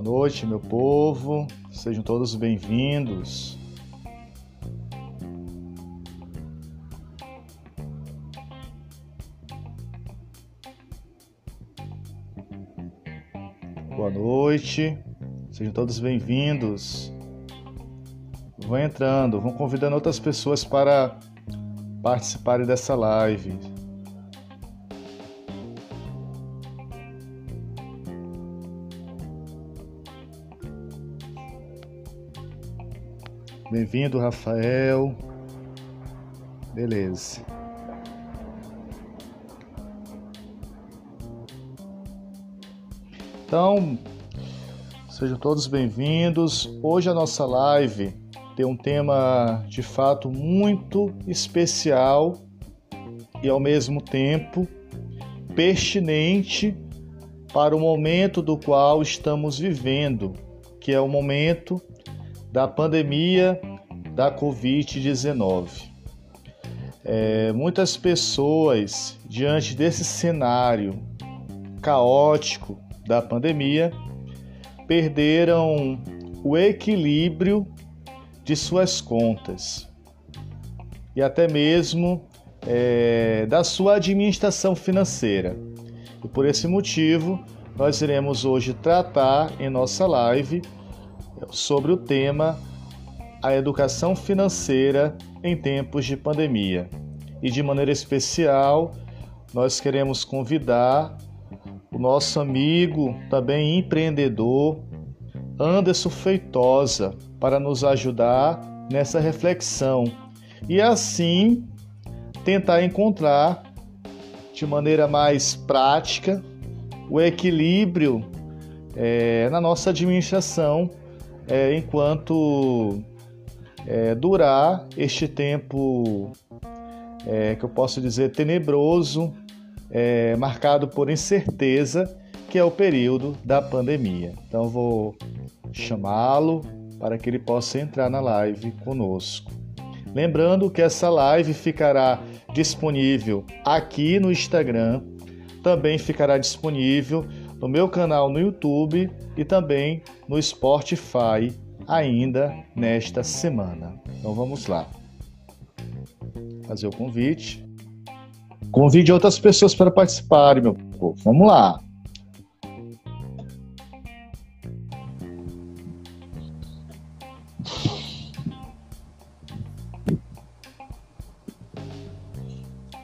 Boa noite, meu povo. Sejam todos bem-vindos. Boa noite. Sejam todos bem-vindos. Vão entrando, vão convidando outras pessoas para participarem dessa live. Bem-vindo, Rafael. Beleza. Então, sejam todos bem-vindos. Hoje a nossa live tem um tema de fato muito especial e ao mesmo tempo pertinente para o momento do qual estamos vivendo, que é o momento da pandemia da Covid-19. É, muitas pessoas, diante desse cenário caótico da pandemia, perderam o equilíbrio de suas contas e até mesmo é, da sua administração financeira. E por esse motivo, nós iremos hoje tratar em nossa live sobre o tema A Educação Financeira em Tempos de Pandemia. E de maneira especial, nós queremos convidar o nosso amigo, também empreendedor, Anderson Feitosa, para nos ajudar nessa reflexão e assim tentar encontrar de maneira mais prática o equilíbrio é, na nossa administração é, enquanto é, durar este tempo é, que eu posso dizer tenebroso, é, marcado por incerteza, que é o período da pandemia. Então vou chamá-lo para que ele possa entrar na live conosco. Lembrando que essa live ficará disponível aqui no Instagram, também ficará disponível no meu canal no YouTube e também no Spotify ainda nesta semana. Então vamos lá. Fazer o convite. Convide outras pessoas para participarem, meu povo. Vamos lá.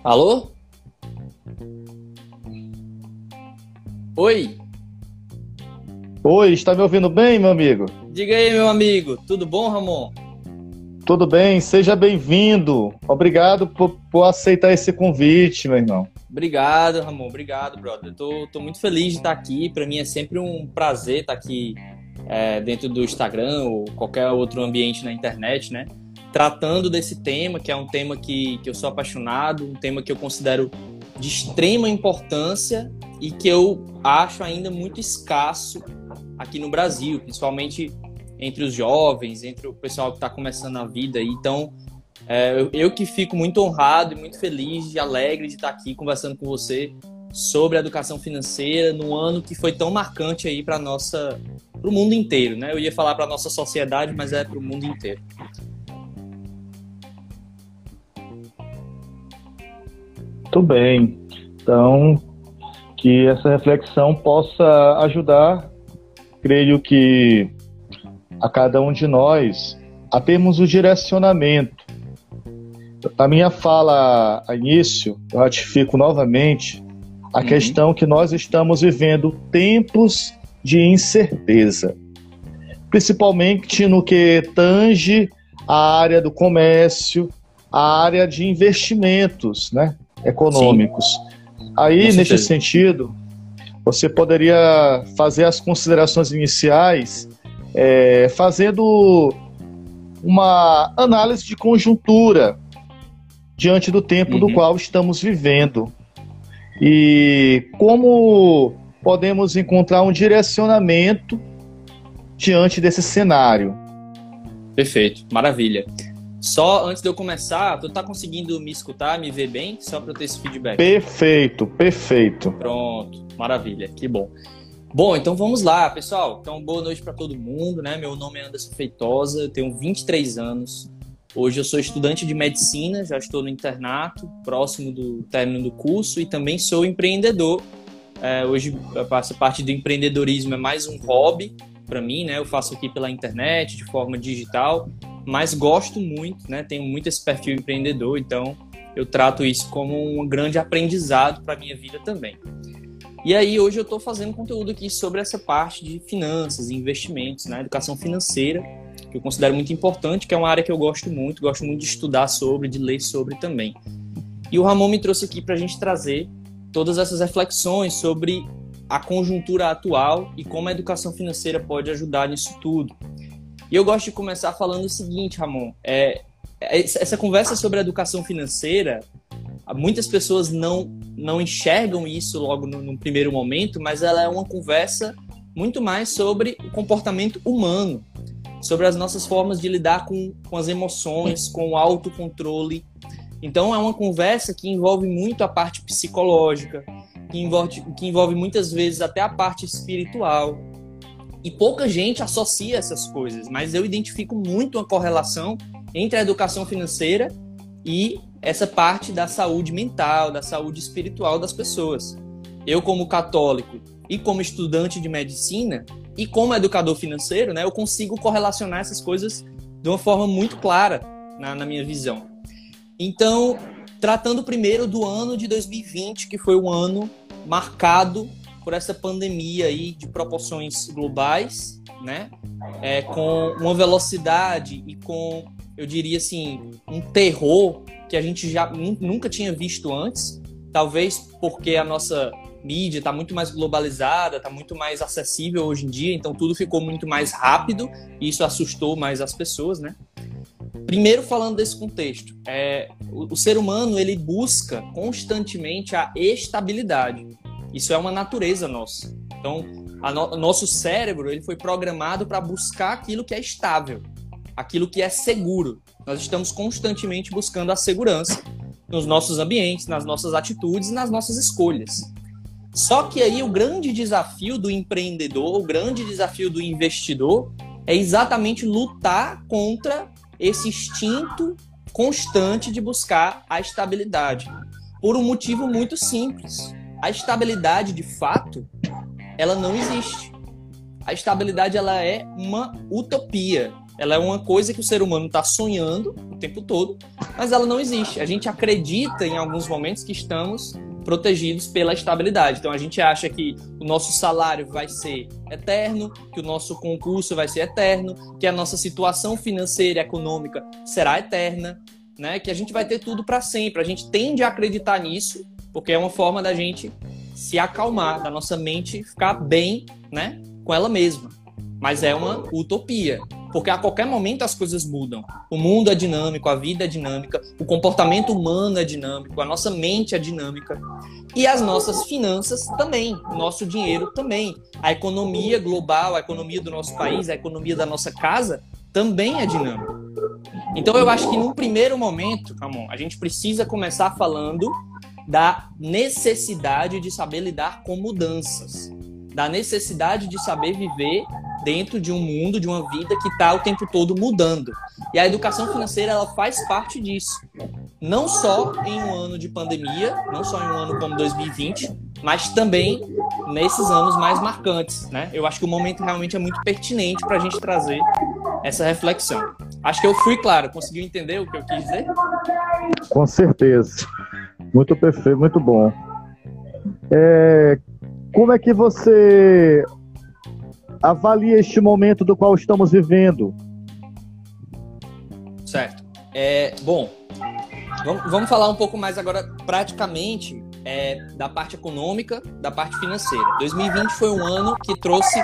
Alô? Oi. Oi, está me ouvindo bem, meu amigo? Diga aí, meu amigo. Tudo bom, Ramon? Tudo bem, seja bem-vindo. Obrigado por, por, aceitar esse convite, meu irmão. Obrigado, Ramon. Obrigado, brother. Tô, tô muito feliz de estar aqui. Para mim é sempre um prazer estar aqui é, dentro do Instagram ou qualquer outro ambiente na internet, né? Tratando desse tema, que é um tema que, que eu sou apaixonado, um tema que eu considero de extrema importância e que eu acho ainda muito escasso aqui no Brasil, principalmente entre os jovens, entre o pessoal que está começando a vida. Então, é, eu, que fico muito honrado e muito feliz e alegre de estar aqui conversando com você sobre a educação financeira no ano que foi tão marcante aí para nossa, para o mundo inteiro, né? Eu ia falar para nossa sociedade, mas é para o mundo inteiro. Muito bem. Então, que essa reflexão possa ajudar, creio que a cada um de nós a termos o direcionamento. Na minha fala a início, eu ratifico novamente a uhum. questão que nós estamos vivendo tempos de incerteza, principalmente no que tange a área do comércio, a área de investimentos né, econômicos. Sim. Aí, neste sentido, você poderia fazer as considerações iniciais é, fazendo uma análise de conjuntura diante do tempo uhum. do qual estamos vivendo e como podemos encontrar um direcionamento diante desse cenário. Perfeito, maravilha. Só antes de eu começar, tu tá conseguindo me escutar, me ver bem? Só para eu ter esse feedback. Perfeito, perfeito. Pronto, maravilha, que bom. Bom, então vamos lá, pessoal. Então, boa noite para todo mundo, né? Meu nome é Anderson Feitosa, eu tenho 23 anos. Hoje eu sou estudante de medicina, já estou no internato, próximo do término do curso e também sou empreendedor. É, hoje essa parte do empreendedorismo é mais um hobby para mim, né? Eu faço aqui pela internet, de forma digital, mas gosto muito, né? Tenho muito esse perfil empreendedor, então eu trato isso como um grande aprendizado para minha vida também. E aí hoje eu estou fazendo conteúdo aqui sobre essa parte de finanças, investimentos, né, educação financeira, que eu considero muito importante, que é uma área que eu gosto muito, gosto muito de estudar sobre, de ler sobre também. E o Ramon me trouxe aqui para a gente trazer todas essas reflexões sobre a conjuntura atual e como a educação financeira pode ajudar nisso tudo. E eu gosto de começar falando o seguinte, Ramon, é, é essa conversa sobre a educação financeira muitas pessoas não, não enxergam isso logo no, no, primeiro momento, mas ela é uma conversa muito mais sobre o comportamento humano, sobre as nossas formas de lidar com, com as emoções, com o autocontrole. Então, é uma conversa que envolve muito a parte psicológica, que envolve, que envolve muitas vezes até a parte espiritual. E pouca gente associa essas coisas, mas eu identifico muito uma correlação entre a educação financeira e essa parte da saúde mental, da saúde espiritual das pessoas. Eu, como católico e como estudante de medicina e como educador financeiro, né, eu consigo correlacionar essas coisas de uma forma muito clara na, na minha visão. Então, tratando primeiro do ano de 2020, que foi um ano marcado por essa pandemia aí de proporções globais, né? É, com uma velocidade e com eu diria assim, um terror que a gente já nunca tinha visto antes. Talvez porque a nossa mídia está muito mais globalizada, está muito mais acessível hoje em dia, então tudo ficou muito mais rápido e isso assustou mais as pessoas, né? Primeiro falando desse contexto, é, o, o ser humano ele busca constantemente a estabilidade. Isso é uma natureza nossa. Então, no, nosso cérebro ele foi programado para buscar aquilo que é estável aquilo que é seguro. Nós estamos constantemente buscando a segurança nos nossos ambientes, nas nossas atitudes e nas nossas escolhas. Só que aí o grande desafio do empreendedor, o grande desafio do investidor é exatamente lutar contra esse instinto constante de buscar a estabilidade. Por um motivo muito simples. A estabilidade, de fato, ela não existe. A estabilidade ela é uma utopia. Ela é uma coisa que o ser humano está sonhando o tempo todo, mas ela não existe. A gente acredita em alguns momentos que estamos protegidos pela estabilidade. Então a gente acha que o nosso salário vai ser eterno, que o nosso concurso vai ser eterno, que a nossa situação financeira e econômica será eterna, né? Que a gente vai ter tudo para sempre. A gente tende a acreditar nisso, porque é uma forma da gente se acalmar, da nossa mente ficar bem, né, com ela mesma. Mas é uma utopia porque a qualquer momento as coisas mudam. O mundo é dinâmico, a vida é dinâmica, o comportamento humano é dinâmico, a nossa mente é dinâmica e as nossas finanças também, o nosso dinheiro também, a economia global, a economia do nosso país, a economia da nossa casa também é dinâmica. Então eu acho que num primeiro momento, Ramon, a gente precisa começar falando da necessidade de saber lidar com mudanças, da necessidade de saber viver dentro de um mundo, de uma vida que está o tempo todo mudando. E a educação financeira ela faz parte disso. Não só em um ano de pandemia, não só em um ano como 2020, mas também nesses anos mais marcantes. Né? Eu acho que o momento realmente é muito pertinente para a gente trazer essa reflexão. Acho que eu fui claro, conseguiu entender o que eu quis dizer? Com certeza. Muito perfeito, muito bom. É, como é que você avalia este momento do qual estamos vivendo? Certo. É, bom, vamos, falar um pouco mais agora praticamente é, da parte econômica, da parte financeira. 2020 foi um ano que trouxe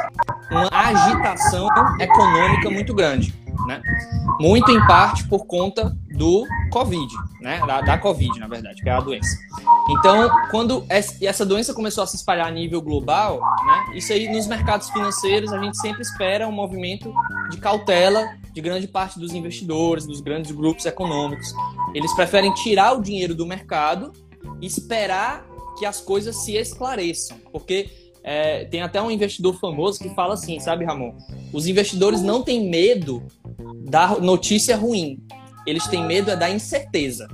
uma agitação econômica muito grande, né? Muito em parte por conta do Covid, né? Da, da Covid, na verdade, que é a doença. Então, quando essa doença começou a se espalhar a nível global, né? Isso aí nos mercados financeiros a gente sempre espera um movimento de cautela de grande parte dos investidores, dos grandes grupos econômicos. Eles preferem tirar o dinheiro do mercado e esperar que as coisas se esclareçam, porque é, tem até um investidor famoso que fala assim, sabe, Ramon? Os investidores não têm medo da notícia ruim, eles têm medo é da incerteza.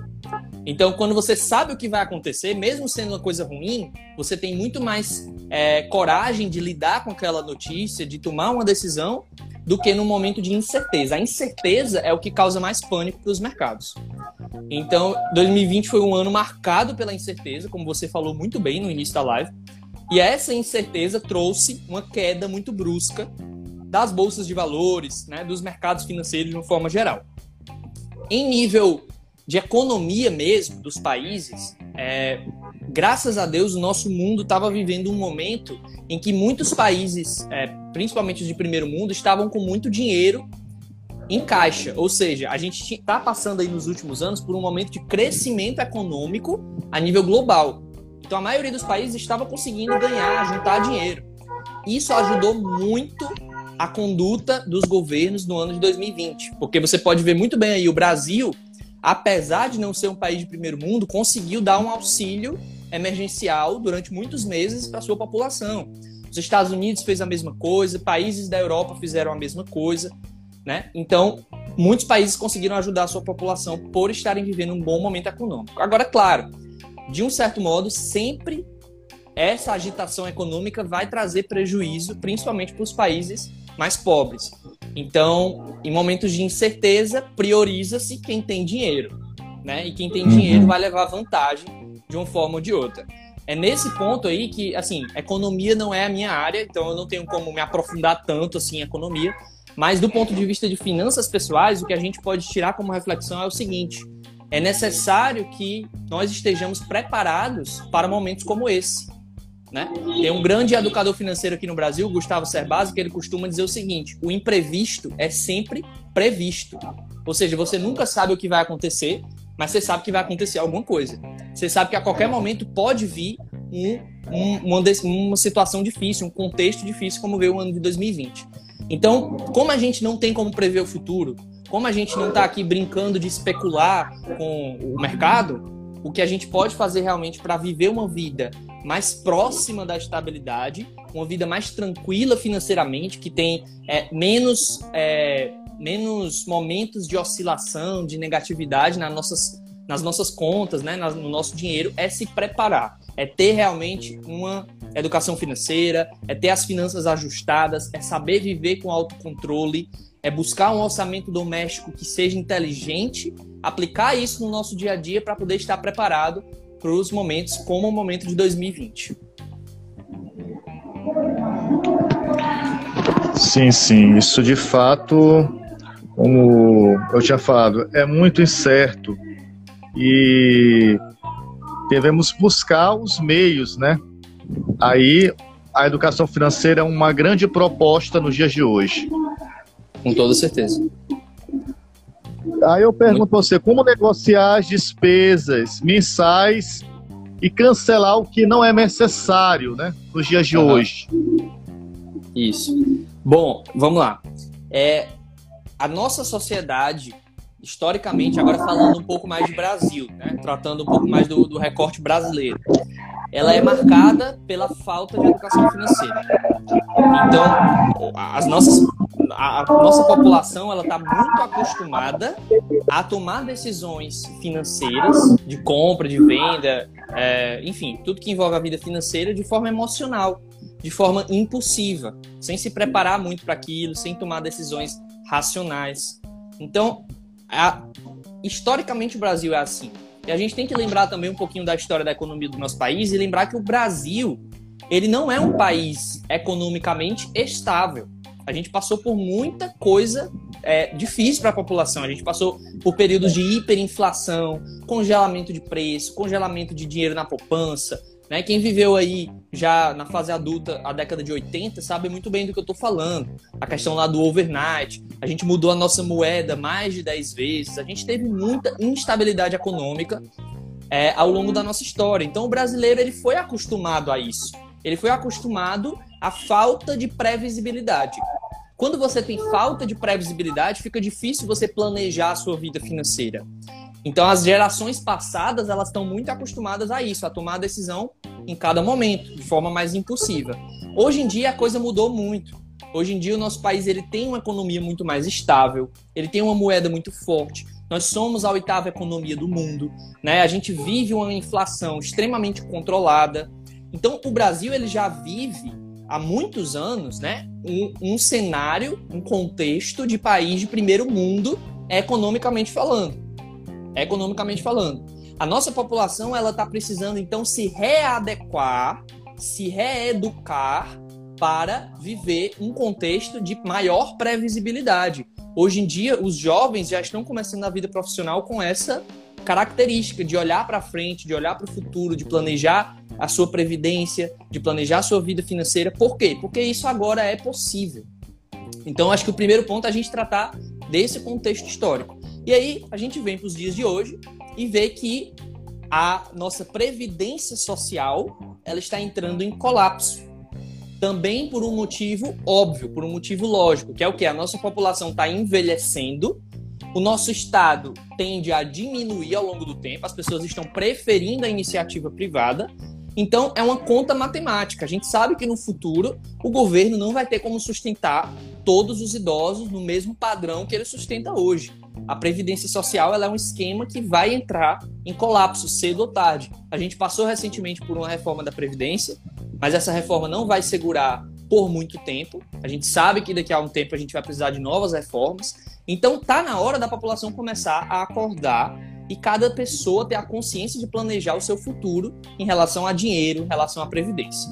Então, quando você sabe o que vai acontecer, mesmo sendo uma coisa ruim, você tem muito mais é, coragem de lidar com aquela notícia, de tomar uma decisão, do que no momento de incerteza. A incerteza é o que causa mais pânico para os mercados. Então, 2020 foi um ano marcado pela incerteza, como você falou muito bem no início da live. E essa incerteza trouxe uma queda muito brusca das bolsas de valores, né, dos mercados financeiros de uma forma geral. Em nível de economia mesmo dos países, é, graças a Deus o nosso mundo estava vivendo um momento em que muitos países, é, principalmente os de primeiro mundo, estavam com muito dinheiro em caixa. Ou seja, a gente está passando aí nos últimos anos por um momento de crescimento econômico a nível global. Então a maioria dos países estava conseguindo ganhar, juntar dinheiro. Isso ajudou muito a conduta dos governos no ano de 2020, porque você pode ver muito bem aí o Brasil apesar de não ser um país de primeiro mundo, conseguiu dar um auxílio emergencial durante muitos meses para sua população. Os Estados Unidos fez a mesma coisa, países da Europa fizeram a mesma coisa, né? Então, muitos países conseguiram ajudar a sua população por estarem vivendo um bom momento econômico. Agora, claro, de um certo modo, sempre essa agitação econômica vai trazer prejuízo, principalmente para os países mais pobres. Então, em momentos de incerteza, prioriza-se quem tem dinheiro, né? E quem tem dinheiro uhum. vai levar vantagem de uma forma ou de outra. É nesse ponto aí que, assim, economia não é a minha área, então eu não tenho como me aprofundar tanto assim em economia, mas do ponto de vista de finanças pessoais, o que a gente pode tirar como reflexão é o seguinte: é necessário que nós estejamos preparados para momentos como esse. Né? Tem um grande educador financeiro aqui no Brasil, Gustavo Cerbasi, que ele costuma dizer o seguinte: o imprevisto é sempre previsto. Ou seja, você nunca sabe o que vai acontecer, mas você sabe que vai acontecer alguma coisa. Você sabe que a qualquer momento pode vir um, um, uma, uma situação difícil, um contexto difícil, como veio o ano de 2020. Então, como a gente não tem como prever o futuro, como a gente não está aqui brincando de especular com o mercado, o que a gente pode fazer realmente para viver uma vida mais próxima da estabilidade, uma vida mais tranquila financeiramente, que tem é, menos, é, menos momentos de oscilação, de negatividade nas nossas, nas nossas contas, né, no nosso dinheiro, é se preparar, é ter realmente uma educação financeira, é ter as finanças ajustadas, é saber viver com autocontrole, é buscar um orçamento doméstico que seja inteligente, aplicar isso no nosso dia a dia para poder estar preparado para os momentos como o momento de 2020. Sim, sim, isso de fato, como eu tinha falado, é muito incerto e devemos buscar os meios, né? Aí a educação financeira é uma grande proposta nos dias de hoje. Com toda certeza. Aí eu pergunto a você, como negociar as despesas mensais e cancelar o que não é necessário, né, nos dias de uhum. hoje? Isso. Bom, vamos lá. É, a nossa sociedade, historicamente, agora falando um pouco mais de Brasil, né, tratando um pouco mais do, do recorte brasileiro, ela é marcada pela falta de educação financeira. Então, as nossas a, nossa população ela está muito acostumada a tomar decisões financeiras de compra, de venda, é, enfim, tudo que envolve a vida financeira de forma emocional, de forma impulsiva, sem se preparar muito para aquilo, sem tomar decisões racionais. Então, a, historicamente o Brasil é assim. E a gente tem que lembrar também um pouquinho da história da economia do nosso país e lembrar que o Brasil ele não é um país economicamente estável a gente passou por muita coisa é, difícil para a população. A gente passou por períodos de hiperinflação, congelamento de preço, congelamento de dinheiro na poupança. Né? Quem viveu aí já na fase adulta, a década de 80, sabe muito bem do que eu estou falando. A questão lá do overnight, a gente mudou a nossa moeda mais de 10 vezes, a gente teve muita instabilidade econômica é, ao longo da nossa história. Então o brasileiro ele foi acostumado a isso. Ele foi acostumado à falta de previsibilidade. Quando você tem falta de previsibilidade, fica difícil você planejar a sua vida financeira. Então, as gerações passadas, elas estão muito acostumadas a isso, a tomar a decisão em cada momento, de forma mais impulsiva. Hoje em dia a coisa mudou muito. Hoje em dia o nosso país ele tem uma economia muito mais estável, ele tem uma moeda muito forte. Nós somos a oitava economia do mundo, né? A gente vive uma inflação extremamente controlada. Então o Brasil ele já vive há muitos anos, né, um, um cenário, um contexto de país de primeiro mundo, economicamente falando. Economicamente falando. A nossa população ela está precisando então se readequar, se reeducar para viver um contexto de maior previsibilidade. Hoje em dia, os jovens já estão começando a vida profissional com essa característica de olhar para frente, de olhar para o futuro, de planejar a sua previdência, de planejar a sua vida financeira. Por quê? Porque isso agora é possível. Então, acho que o primeiro ponto é a gente tratar desse contexto histórico. E aí, a gente vem para os dias de hoje e vê que a nossa previdência social ela está entrando em colapso. Também por um motivo óbvio, por um motivo lógico, que é o que? A nossa população está envelhecendo, o nosso Estado tende a diminuir ao longo do tempo, as pessoas estão preferindo a iniciativa privada. Então, é uma conta matemática. A gente sabe que no futuro o governo não vai ter como sustentar todos os idosos no mesmo padrão que ele sustenta hoje. A previdência social é um esquema que vai entrar em colapso cedo ou tarde. A gente passou recentemente por uma reforma da previdência, mas essa reforma não vai segurar por muito tempo. A gente sabe que daqui a um tempo a gente vai precisar de novas reformas. Então tá na hora da população começar a acordar e cada pessoa ter a consciência de planejar o seu futuro em relação a dinheiro, em relação à previdência.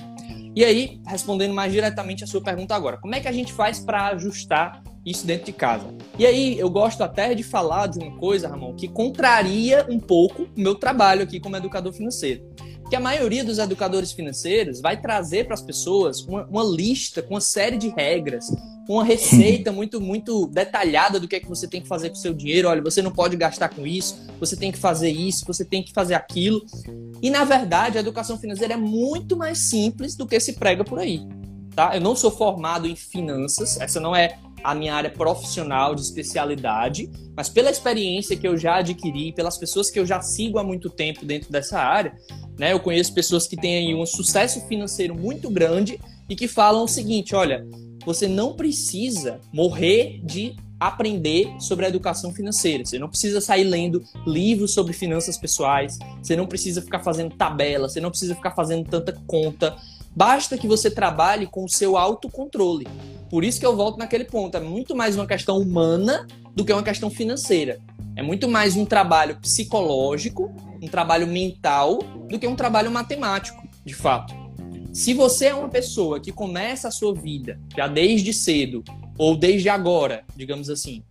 E aí, respondendo mais diretamente a sua pergunta agora, como é que a gente faz para ajustar isso dentro de casa? E aí, eu gosto até de falar de uma coisa, Ramon, que contraria um pouco o meu trabalho aqui como educador financeiro que a maioria dos educadores financeiros vai trazer para as pessoas uma, uma, lista com uma série de regras, uma receita muito muito detalhada do que é que você tem que fazer com o seu dinheiro. Olha, você não pode gastar com isso, você tem que fazer isso, você tem que fazer aquilo. E na verdade, a educação financeira é muito mais simples do que se prega por aí. Tá? Eu não sou formado em finanças, essa não é a minha área profissional de especialidade, mas pela experiência que eu já adquiri, pelas pessoas que eu já sigo há muito tempo dentro dessa área, né? Eu conheço pessoas que têm aí um sucesso financeiro muito grande e que falam o seguinte: olha, você não precisa morrer de aprender sobre a educação financeira. Você não precisa sair lendo livros sobre finanças pessoais, você não precisa ficar fazendo tabela, você não precisa ficar fazendo tanta conta. Basta que você trabalhe com o seu autocontrole. Por isso que eu volto naquele ponto. É muito mais uma questão humana do que uma questão financeira. É muito mais um trabalho psicológico, um trabalho mental, do que um trabalho matemático, de fato. Se você é uma pessoa que começa a sua vida já desde cedo, ou desde agora, digamos assim,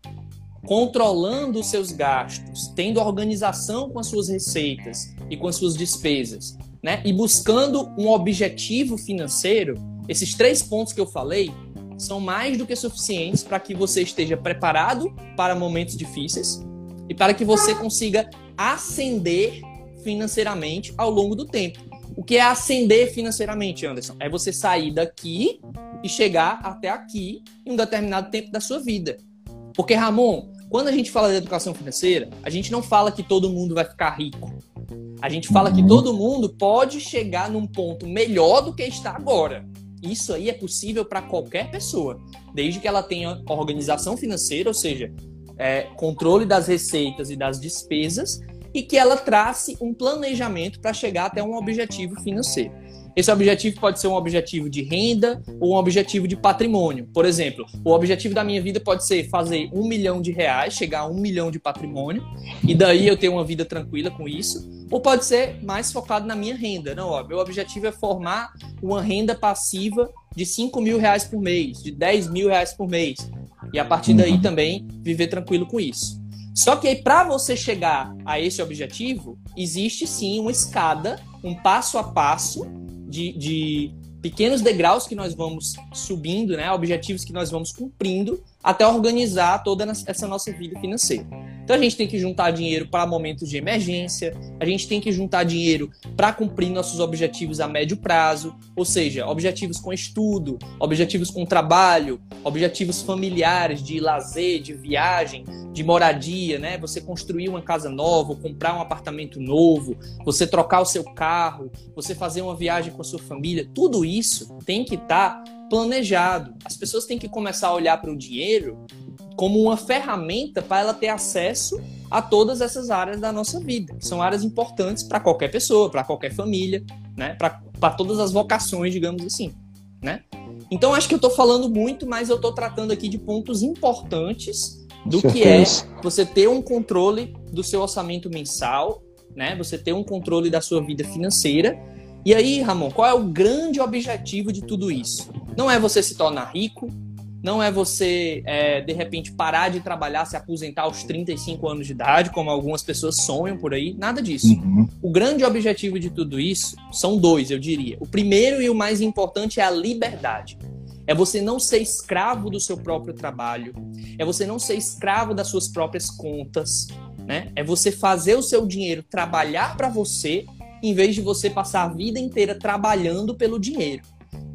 controlando os seus gastos, tendo organização com as suas receitas e com as suas despesas, né? E buscando um objetivo financeiro, esses três pontos que eu falei são mais do que suficientes para que você esteja preparado para momentos difíceis e para que você consiga ascender financeiramente ao longo do tempo. O que é ascender financeiramente, Anderson? É você sair daqui e chegar até aqui em um determinado tempo da sua vida. Porque, Ramon, quando a gente fala de educação financeira, a gente não fala que todo mundo vai ficar rico. A gente fala que todo mundo pode chegar num ponto melhor do que está agora. Isso aí é possível para qualquer pessoa, desde que ela tenha organização financeira, ou seja, é, controle das receitas e das despesas, e que ela trace um planejamento para chegar até um objetivo financeiro. Esse objetivo pode ser um objetivo de renda ou um objetivo de patrimônio. Por exemplo, o objetivo da minha vida pode ser fazer um milhão de reais, chegar a um milhão de patrimônio, e daí eu ter uma vida tranquila com isso. Ou pode ser mais focado na minha renda. Não, ó, meu objetivo é formar uma renda passiva de 5 mil reais por mês, de 10 mil reais por mês. E a partir daí uhum. também viver tranquilo com isso. Só que aí, para você chegar a esse objetivo, existe sim uma escada, um passo a passo de, de pequenos degraus que nós vamos subindo, né? Objetivos que nós vamos cumprindo até organizar toda essa nossa vida financeira. Então a gente tem que juntar dinheiro para momentos de emergência, a gente tem que juntar dinheiro para cumprir nossos objetivos a médio prazo, ou seja, objetivos com estudo, objetivos com trabalho, objetivos familiares de lazer, de viagem, de moradia, né? Você construir uma casa nova, comprar um apartamento novo, você trocar o seu carro, você fazer uma viagem com a sua família, tudo isso tem que estar tá planejado. As pessoas têm que começar a olhar para o dinheiro como uma ferramenta para ela ter acesso a todas essas áreas da nossa vida, que são áreas importantes para qualquer pessoa, para qualquer família, né? para todas as vocações, digamos assim. Né? Então, acho que eu estou falando muito, mas eu estou tratando aqui de pontos importantes do que é você ter um controle do seu orçamento mensal, né? você ter um controle da sua vida financeira. E aí, Ramon, qual é o grande objetivo de tudo isso? Não é você se tornar rico, não é você, é, de repente, parar de trabalhar, se aposentar aos 35 anos de idade, como algumas pessoas sonham por aí. Nada disso. Uhum. O grande objetivo de tudo isso são dois, eu diria. O primeiro e o mais importante é a liberdade. É você não ser escravo do seu próprio trabalho. É você não ser escravo das suas próprias contas. Né? É você fazer o seu dinheiro trabalhar para você, em vez de você passar a vida inteira trabalhando pelo dinheiro.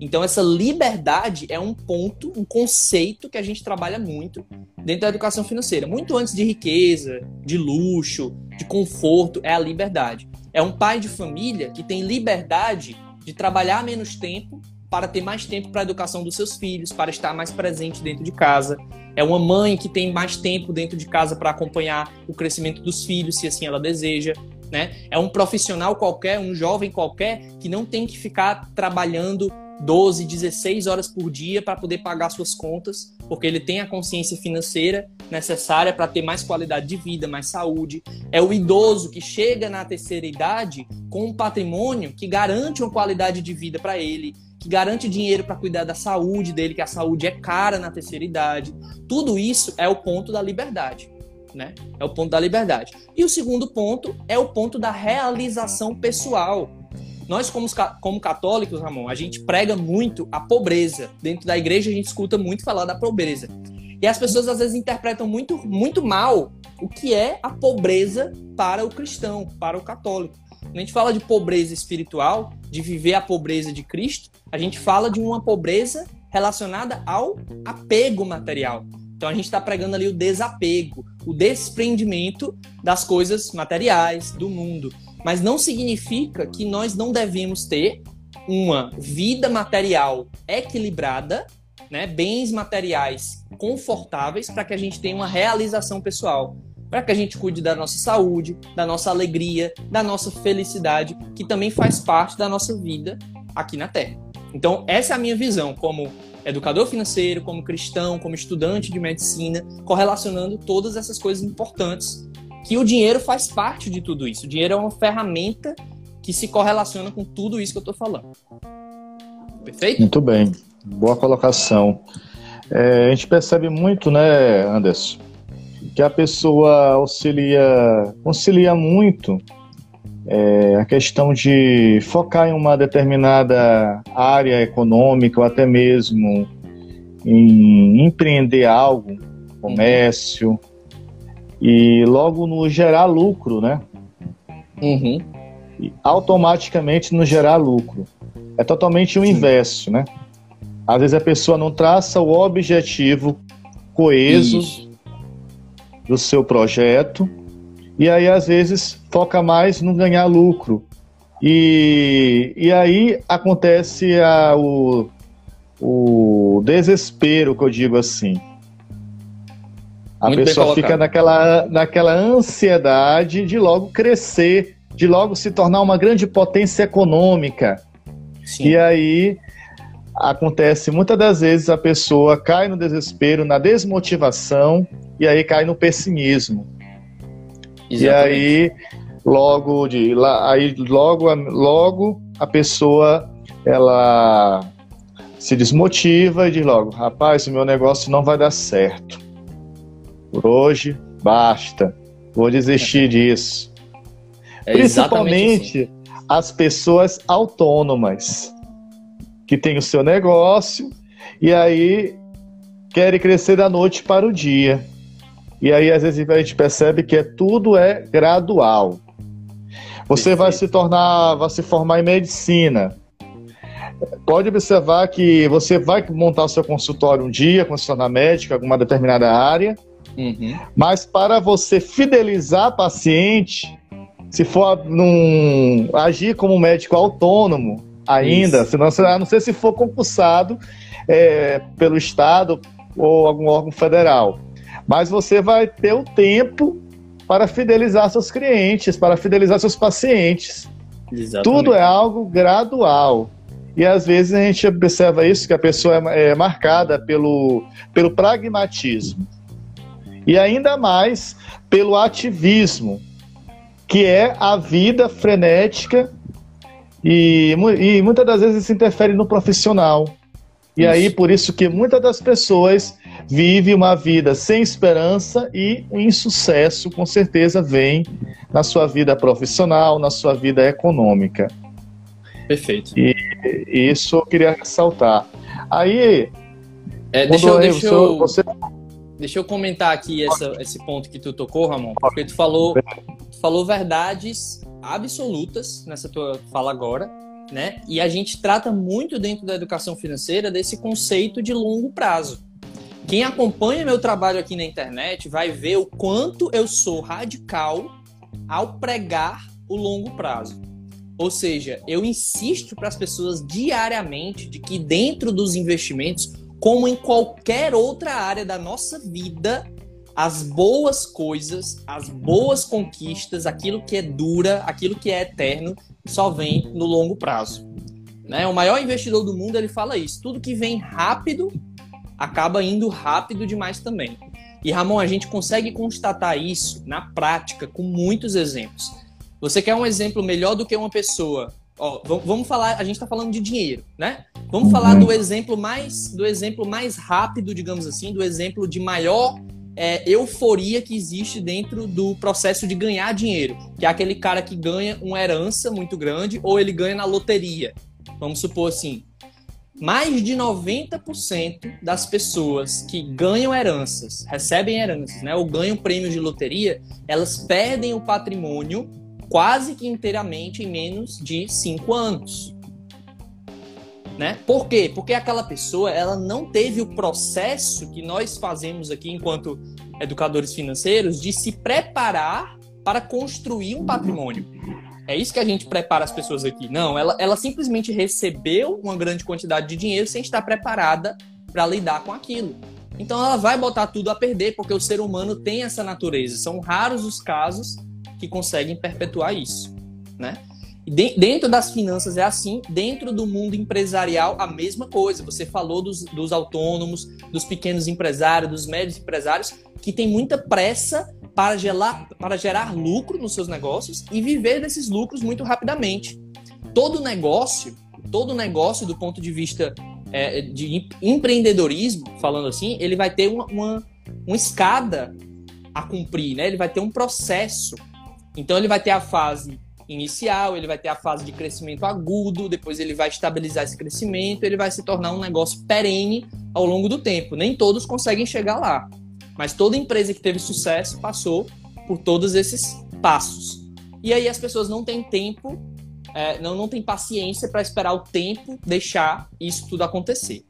Então, essa liberdade é um ponto, um conceito que a gente trabalha muito dentro da educação financeira. Muito antes de riqueza, de luxo, de conforto, é a liberdade. É um pai de família que tem liberdade de trabalhar menos tempo para ter mais tempo para a educação dos seus filhos, para estar mais presente dentro de casa. É uma mãe que tem mais tempo dentro de casa para acompanhar o crescimento dos filhos, se assim ela deseja. Né? É um profissional qualquer, um jovem qualquer, que não tem que ficar trabalhando 12, 16 horas por dia para poder pagar suas contas, porque ele tem a consciência financeira necessária para ter mais qualidade de vida, mais saúde. É o idoso que chega na terceira idade com um patrimônio que garante uma qualidade de vida para ele, que garante dinheiro para cuidar da saúde dele, que a saúde é cara na terceira idade. Tudo isso é o ponto da liberdade. Né? É o ponto da liberdade. E o segundo ponto é o ponto da realização pessoal. Nós, como, como católicos, Ramon, a gente prega muito a pobreza. Dentro da igreja, a gente escuta muito falar da pobreza. E as pessoas, às vezes, interpretam muito, muito mal o que é a pobreza para o cristão, para o católico. Quando a gente fala de pobreza espiritual, de viver a pobreza de Cristo, a gente fala de uma pobreza relacionada ao apego material. Então a gente está pregando ali o desapego, o desprendimento das coisas materiais, do mundo mas não significa que nós não devemos ter uma vida material equilibrada, né, bens materiais confortáveis para que a gente tenha uma realização pessoal, para que a gente cuide da nossa saúde, da nossa alegria, da nossa felicidade, que também faz parte da nossa vida aqui na Terra. Então, essa é a minha visão como educador financeiro, como cristão, como estudante de medicina, correlacionando todas essas coisas importantes que o dinheiro faz parte de tudo isso. O dinheiro é uma ferramenta que se correlaciona com tudo isso que eu estou falando. Perfeito? Muito bem. Boa colocação. É, a gente percebe muito, né, Anderson, que a pessoa auxilia, concilia muito é, a questão de focar em uma determinada área econômica ou até mesmo em empreender algo, comércio, e logo no gerar lucro, né? Uhum. E automaticamente no gerar lucro. É totalmente o Sim. inverso, né? Às vezes a pessoa não traça o objetivo coeso Isso. do seu projeto e aí às vezes foca mais no ganhar lucro. E, e aí acontece a, o, o desespero, que eu digo assim. A Muito pessoa fica naquela, naquela ansiedade de logo crescer, de logo se tornar uma grande potência econômica. Sim. E aí acontece muitas das vezes a pessoa cai no desespero, na desmotivação e aí cai no pessimismo. Exatamente. E aí logo de aí logo logo a pessoa ela se desmotiva e diz logo, rapaz, o meu negócio não vai dar certo. Por hoje, basta. Vou desistir disso. É Principalmente assim. as pessoas autônomas que têm o seu negócio e aí querem crescer da noite para o dia. E aí, às vezes, a gente percebe que é, tudo é gradual. Você vai se tornar, vai se formar em medicina. Pode observar que você vai montar o seu consultório um dia, consultório médica, alguma determinada área, uhum. mas para você fidelizar paciente, se for num, agir como médico autônomo ainda, senão, a não ser se for concursado é, pelo Estado ou algum órgão federal. Mas você vai ter o tempo para fidelizar seus clientes, para fidelizar seus pacientes. Exatamente. Tudo é algo gradual. E às vezes a gente observa isso, que a pessoa é, é marcada pelo, pelo pragmatismo. E ainda mais pelo ativismo, que é a vida frenética e, e muitas das vezes isso interfere no profissional. E isso. aí, por isso que muitas das pessoas vivem uma vida sem esperança e o insucesso, com certeza, vem na sua vida profissional, na sua vida econômica. Perfeito. E, e isso eu queria ressaltar. Aí. É, deixa, eu, deixa, eu, você... deixa eu comentar aqui essa, esse ponto que tu tocou, Ramon, porque tu falou, tu falou verdades absolutas nessa tua fala agora, né? E a gente trata muito dentro da educação financeira desse conceito de longo prazo. Quem acompanha meu trabalho aqui na internet vai ver o quanto eu sou radical ao pregar o longo prazo. Ou seja, eu insisto para as pessoas diariamente de que dentro dos investimentos, como em qualquer outra área da nossa vida, as boas coisas, as boas conquistas, aquilo que é dura, aquilo que é eterno, só vem no longo prazo. Né? O maior investidor do mundo ele fala isso. Tudo que vem rápido acaba indo rápido demais também. E Ramon, a gente consegue constatar isso na prática com muitos exemplos. Você quer um exemplo melhor do que uma pessoa? Ó, vamos falar, a gente está falando de dinheiro, né? Vamos falar do exemplo mais, do exemplo mais rápido, digamos assim, do exemplo de maior é, euforia que existe dentro do processo de ganhar dinheiro, que é aquele cara que ganha uma herança muito grande ou ele ganha na loteria. Vamos supor assim, mais de 90% das pessoas que ganham heranças, recebem heranças, né, ou ganham prêmios de loteria, elas perdem o patrimônio quase que inteiramente em menos de 5 anos. Né? Por quê? Porque aquela pessoa ela não teve o processo que nós fazemos aqui enquanto educadores financeiros de se preparar para construir um patrimônio. É isso que a gente prepara as pessoas aqui. Não, ela, ela simplesmente recebeu uma grande quantidade de dinheiro sem estar preparada para lidar com aquilo. Então ela vai botar tudo a perder, porque o ser humano tem essa natureza. São raros os casos que conseguem perpetuar isso, né? dentro das finanças é assim, dentro do mundo empresarial a mesma coisa. Você falou dos, dos autônomos, dos pequenos empresários, dos médios empresários, que tem muita pressa para gerar, para gerar lucro nos seus negócios e viver desses lucros muito rapidamente. Todo negócio, todo negócio do ponto de vista é, de empreendedorismo, falando assim, ele vai ter uma, uma, uma escada a cumprir, né? Ele vai ter um processo. Então ele vai ter a fase inicial, ele vai ter a fase de crescimento agudo, depois ele vai estabilizar esse crescimento, ele vai se tornar um negócio perene ao longo do tempo. Nem todos conseguem chegar lá, mas toda empresa que teve sucesso passou por todos esses passos. E aí as pessoas não têm tempo, é, não, não têm paciência para esperar o tempo deixar isso tudo acontecer,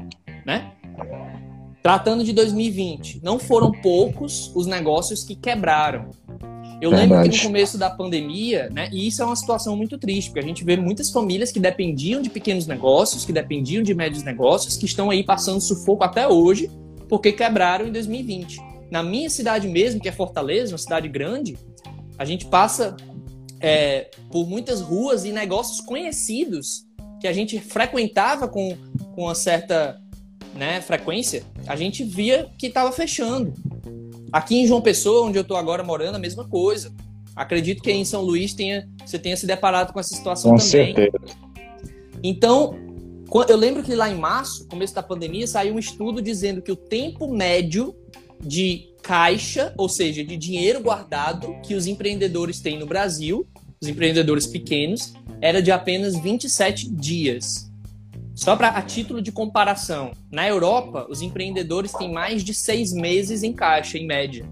né? Tratando de 2020, não foram poucos os negócios que quebraram. Eu Verdade. lembro que no começo da pandemia, né, e isso é uma situação muito triste, porque a gente vê muitas famílias que dependiam de pequenos negócios, que dependiam de médios negócios, que estão aí passando sufoco até hoje, porque quebraram em 2020. Na minha cidade mesmo, que é Fortaleza, uma cidade grande, a gente passa é, por muitas ruas e negócios conhecidos que a gente frequentava com, com uma certa né, frequência, a gente via que estava fechando. Aqui em João Pessoa, onde eu estou agora morando, a mesma coisa. Acredito que em São Luís tenha, você tenha se deparado com essa situação com também. Certeza. Então, eu lembro que lá em março, começo da pandemia, saiu um estudo dizendo que o tempo médio de caixa, ou seja, de dinheiro guardado que os empreendedores têm no Brasil, os empreendedores pequenos, era de apenas 27 dias. Só para a título de comparação, na Europa, os empreendedores têm mais de seis meses em caixa, em média.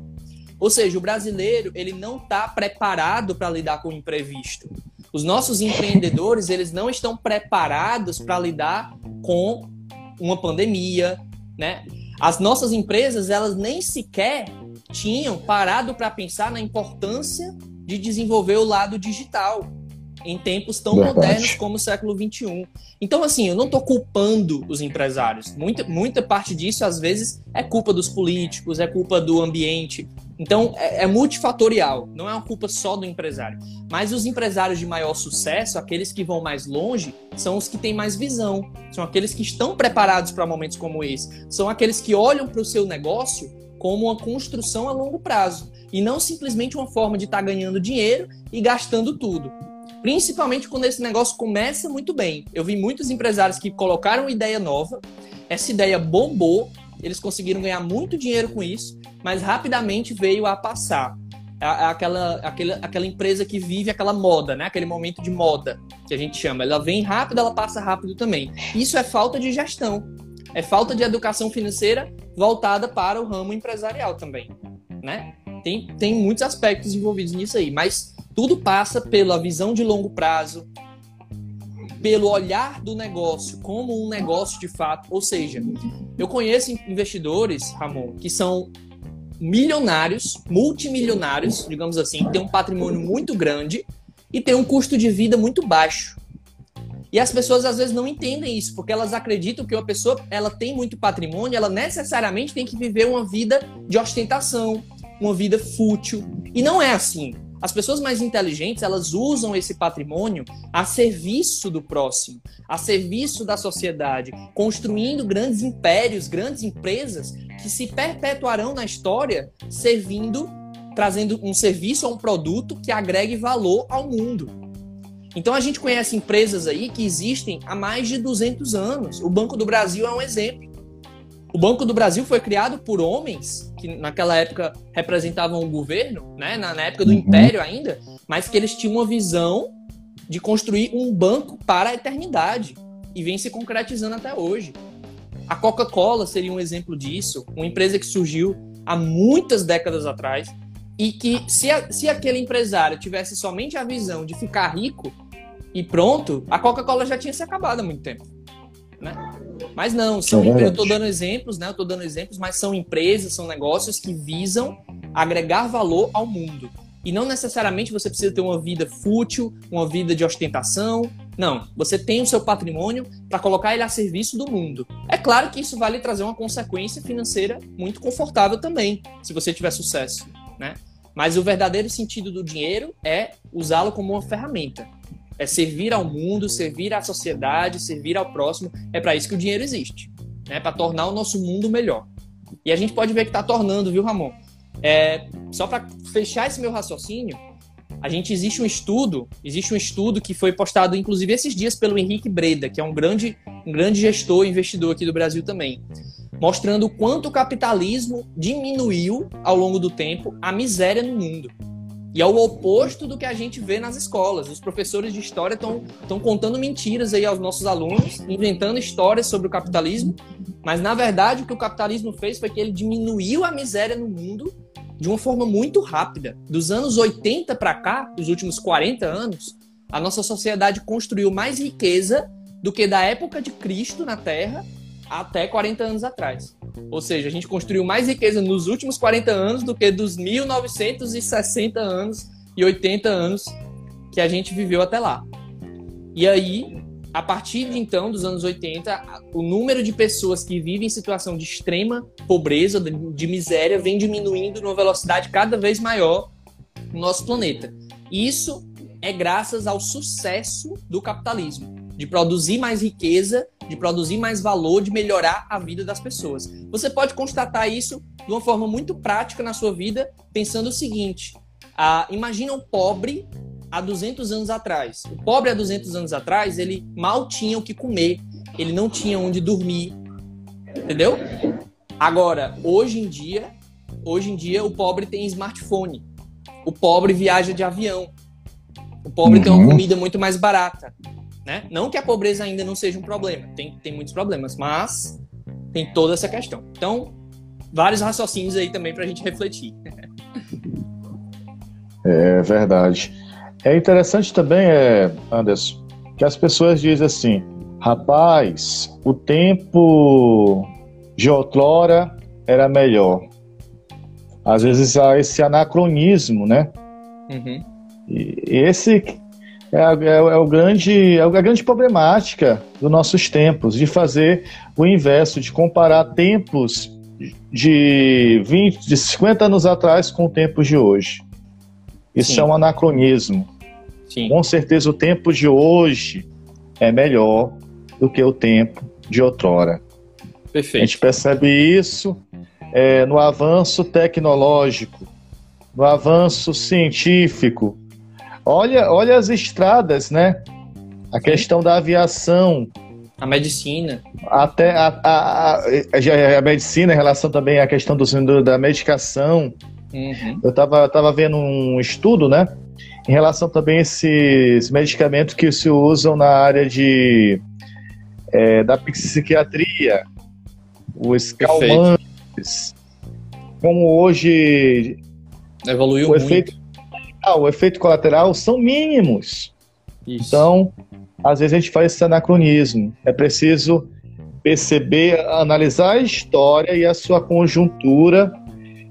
Ou seja, o brasileiro ele não está preparado para lidar com o imprevisto. Os nossos empreendedores eles não estão preparados para lidar com uma pandemia, né? As nossas empresas elas nem sequer tinham parado para pensar na importância de desenvolver o lado digital em tempos tão Verdade. modernos como o século XXI. Então, assim, eu não estou culpando os empresários. Muita, muita parte disso, às vezes, é culpa dos políticos, é culpa do ambiente. Então, é, é multifatorial, não é uma culpa só do empresário. Mas os empresários de maior sucesso, aqueles que vão mais longe, são os que têm mais visão, são aqueles que estão preparados para momentos como esse, são aqueles que olham para o seu negócio como uma construção a longo prazo e não simplesmente uma forma de estar tá ganhando dinheiro e gastando tudo. Principalmente quando esse negócio começa muito bem. Eu vi muitos empresários que colocaram ideia nova, essa ideia bombou, eles conseguiram ganhar muito dinheiro com isso, mas rapidamente veio a passar. Aquela, aquela, aquela empresa que vive aquela moda, né? Aquele momento de moda que a gente chama. Ela vem rápido, ela passa rápido também. Isso é falta de gestão. É falta de educação financeira voltada para o ramo empresarial também, né? Tem, tem muitos aspectos envolvidos nisso aí, mas tudo passa pela visão de longo prazo, pelo olhar do negócio como um negócio de fato. Ou seja, eu conheço investidores, Ramon, que são milionários, multimilionários, digamos assim, têm um patrimônio muito grande e têm um custo de vida muito baixo. E as pessoas às vezes não entendem isso, porque elas acreditam que uma pessoa ela tem muito patrimônio, ela necessariamente tem que viver uma vida de ostentação, uma vida fútil. E não é assim. As pessoas mais inteligentes, elas usam esse patrimônio a serviço do próximo, a serviço da sociedade, construindo grandes impérios, grandes empresas que se perpetuarão na história servindo, trazendo um serviço ou um produto que agregue valor ao mundo. Então a gente conhece empresas aí que existem há mais de 200 anos. O Banco do Brasil é um exemplo. O Banco do Brasil foi criado por homens que naquela época representavam o governo, né? na, época do uhum. Império ainda, mas que eles tinham uma visão de construir um banco para a eternidade e vem se concretizando até hoje. A Coca-Cola seria um exemplo disso, uma empresa que surgiu há muitas décadas atrás e que se, a, se aquele empresário tivesse somente a visão de ficar rico e pronto, a Coca-Cola já tinha se acabado há muito tempo né? Mas não, são, é eu estou dando exemplos, né? Eu tô dando exemplos, mas são empresas, são negócios que visam agregar valor ao mundo. E não necessariamente você precisa ter uma vida fútil, uma vida de ostentação. Não, você tem o seu patrimônio para colocar ele a serviço do mundo. É claro que isso vai lhe trazer uma consequência financeira muito confortável também, se você tiver sucesso, né? Mas o verdadeiro sentido do dinheiro é usá-lo como uma ferramenta é servir ao mundo, servir à sociedade, servir ao próximo. É para isso que o dinheiro existe, né? Para tornar o nosso mundo melhor. E a gente pode ver que está tornando, viu, Ramon? É, só para fechar esse meu raciocínio, a gente existe um estudo, existe um estudo que foi postado inclusive esses dias pelo Henrique Breda, que é um grande, um grande gestor e investidor aqui do Brasil também, mostrando o quanto o capitalismo diminuiu ao longo do tempo a miséria no mundo. E é o oposto do que a gente vê nas escolas. Os professores de história estão contando mentiras aí aos nossos alunos, inventando histórias sobre o capitalismo, mas na verdade o que o capitalismo fez foi que ele diminuiu a miséria no mundo de uma forma muito rápida. Dos anos 80 para cá, dos últimos 40 anos, a nossa sociedade construiu mais riqueza do que da época de Cristo na Terra até 40 anos atrás. Ou seja, a gente construiu mais riqueza nos últimos 40 anos do que dos 1960 anos e 80 anos que a gente viveu até lá. E aí, a partir de então, dos anos 80, o número de pessoas que vivem em situação de extrema pobreza, de miséria, vem diminuindo numa velocidade cada vez maior no nosso planeta. Isso é graças ao sucesso do capitalismo de produzir mais riqueza, de produzir mais valor, de melhorar a vida das pessoas. Você pode constatar isso de uma forma muito prática na sua vida, pensando o seguinte: ah, imagina um pobre há 200 anos atrás. O pobre há 200 anos atrás, ele mal tinha o que comer, ele não tinha onde dormir, entendeu? Agora, hoje em dia, hoje em dia o pobre tem smartphone. O pobre viaja de avião. O pobre uhum. tem uma uhum. comida muito mais barata. Né? Não que a pobreza ainda não seja um problema, tem, tem muitos problemas, mas tem toda essa questão. Então, vários raciocínios aí também para a gente refletir. É verdade. É interessante também, é, Anderson, que as pessoas dizem assim: rapaz, o tempo de outrora era melhor. Às vezes há esse anacronismo, né? Uhum. E esse é, é, é, o grande, é a grande problemática dos nossos tempos, de fazer o inverso, de comparar tempos de 20, de 50 anos atrás com tempos de hoje. Isso Sim. é um anacronismo. Sim. Com certeza o tempo de hoje é melhor do que o tempo de outrora. Perfeito. A gente percebe isso é, no avanço tecnológico, no avanço científico. Olha, olha as estradas, né? A questão da aviação. A medicina. Até a, a, a, a, medicina, em relação também à questão do, da medicação. Uhum. Eu estava tava vendo um estudo, né? Em relação também a esses medicamentos que se usam na área de é, da psiquiatria, os calmantes, como hoje evoluiu o muito. efeito o efeito colateral são mínimos. Isso. Então, às vezes a gente faz esse anacronismo. É preciso perceber, analisar a história e a sua conjuntura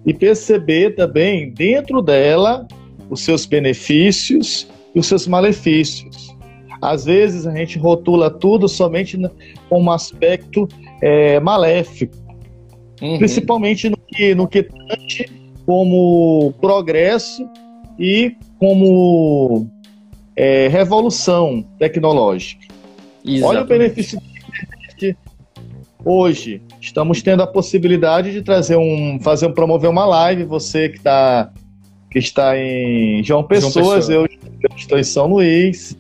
e perceber também dentro dela os seus benefícios e os seus malefícios. Às vezes a gente rotula tudo somente com um aspecto é, maléfico, uhum. principalmente no que, no que tange como progresso e como é, revolução tecnológica. Exatamente. Olha o benefício da internet hoje. Estamos tendo a possibilidade de trazer um, fazer um, promover uma live. Você que está que está em João Pessoa, João Pessoa. Eu, eu estou em São Luís.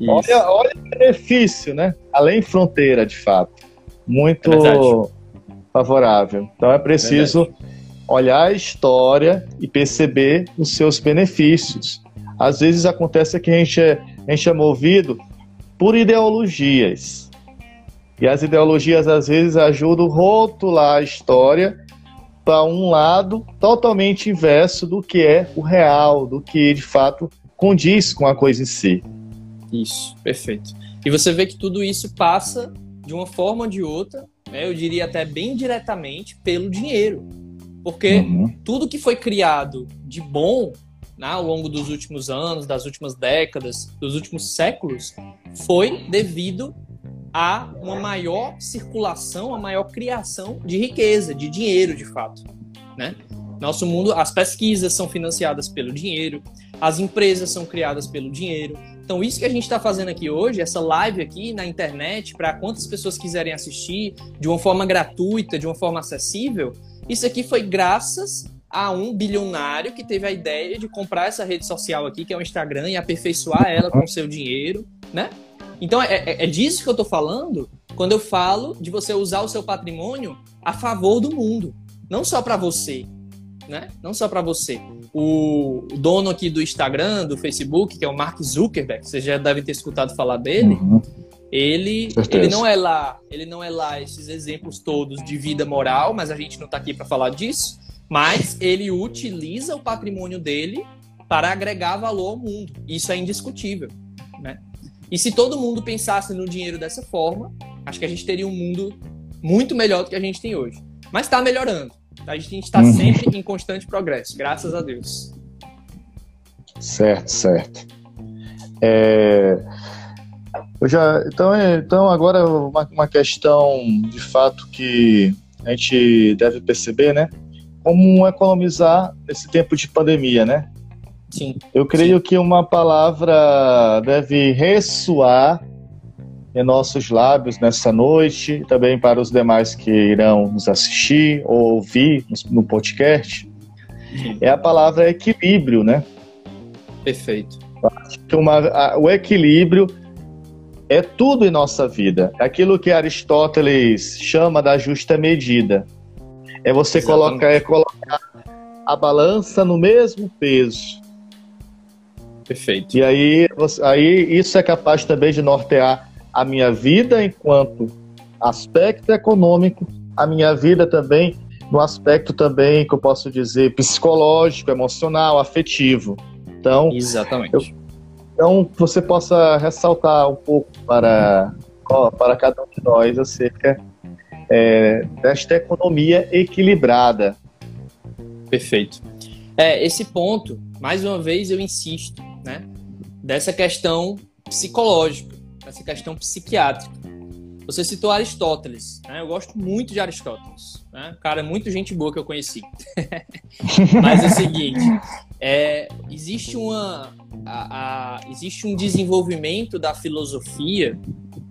Olha, olha o benefício, né? Além fronteira, de fato. Muito é favorável. Então é preciso é olhar a história e perceber os seus benefícios. Às vezes acontece que a gente é, a gente é movido por ideologias. E as ideologias às vezes ajudam a rotular a história para um lado totalmente inverso do que é o real, do que de fato condiz com a coisa em si. Isso, perfeito. E você vê que tudo isso passa de uma forma ou de outra, né, eu diria até bem diretamente, pelo dinheiro. Porque uhum. tudo que foi criado de bom né, ao longo dos últimos anos, das últimas décadas, dos últimos séculos, foi devido a uma maior circulação, a maior criação de riqueza, de dinheiro, de fato. Né? Nosso mundo, as pesquisas são financiadas pelo dinheiro, as empresas são criadas pelo dinheiro. Então, isso que a gente está fazendo aqui hoje, essa live aqui na internet, para quantas pessoas quiserem assistir, de uma forma gratuita, de uma forma acessível, isso aqui foi graças a um bilionário que teve a ideia de comprar essa rede social aqui, que é o Instagram, e aperfeiçoar ela com seu dinheiro, né? Então é, é, é disso que eu tô falando quando eu falo de você usar o seu patrimônio a favor do mundo, não só para você, né? Não só para você. O dono aqui do Instagram, do Facebook, que é o Mark Zuckerberg, você já deve ter escutado falar dele. Uhum. Ele, ele não é lá, ele não é lá esses exemplos todos de vida moral, mas a gente não está aqui para falar disso. Mas ele utiliza o patrimônio dele para agregar valor ao mundo. Isso é indiscutível, né? E se todo mundo pensasse no dinheiro dessa forma, acho que a gente teria um mundo muito melhor do que a gente tem hoje. Mas está melhorando. A gente está uhum. sempre em constante progresso, graças a Deus. Certo, certo. É... Já, então, então, agora uma, uma questão de fato que a gente deve perceber, né? Como economizar nesse tempo de pandemia, né? Sim. Eu creio sim. que uma palavra deve ressoar em nossos lábios nessa noite, também para os demais que irão nos assistir ou ouvir no podcast, é a palavra equilíbrio, né? Perfeito. Uma, a, o equilíbrio é tudo em nossa vida. Aquilo que Aristóteles chama da justa medida. É você colocar, é colocar a balança no mesmo peso. Perfeito. E aí, aí isso é capaz também de nortear a minha vida enquanto aspecto econômico, a minha vida também no aspecto também que eu posso dizer psicológico, emocional, afetivo. Então, exatamente. Eu, então, você possa ressaltar um pouco para para cada um de nós acerca é, desta economia equilibrada. Perfeito. É, esse ponto, mais uma vez eu insisto, né, dessa questão psicológica, dessa questão psiquiátrica. Você citou Aristóteles, né? Eu gosto muito de Aristóteles, né? Cara, muito gente boa que eu conheci. Mas é o seguinte, é, existe uma, a, a, existe um desenvolvimento da filosofia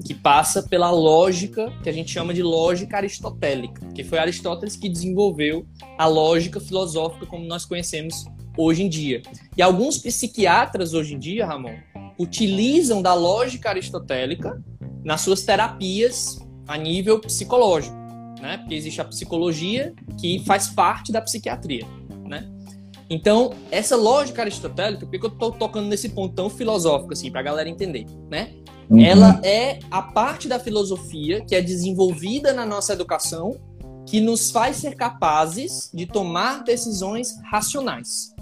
que passa pela lógica que a gente chama de lógica aristotélica, que foi Aristóteles que desenvolveu a lógica filosófica como nós conhecemos hoje em dia. E alguns psiquiatras hoje em dia, Ramon, utilizam da lógica aristotélica nas suas terapias a nível psicológico, né? Porque existe a psicologia que faz parte da psiquiatria? Então, essa lógica aristotélica, por que eu estou tocando nesse ponto tão filosófico assim, para a galera entender, né? Uhum. Ela é a parte da filosofia que é desenvolvida na nossa educação que nos faz ser capazes de tomar decisões racionais.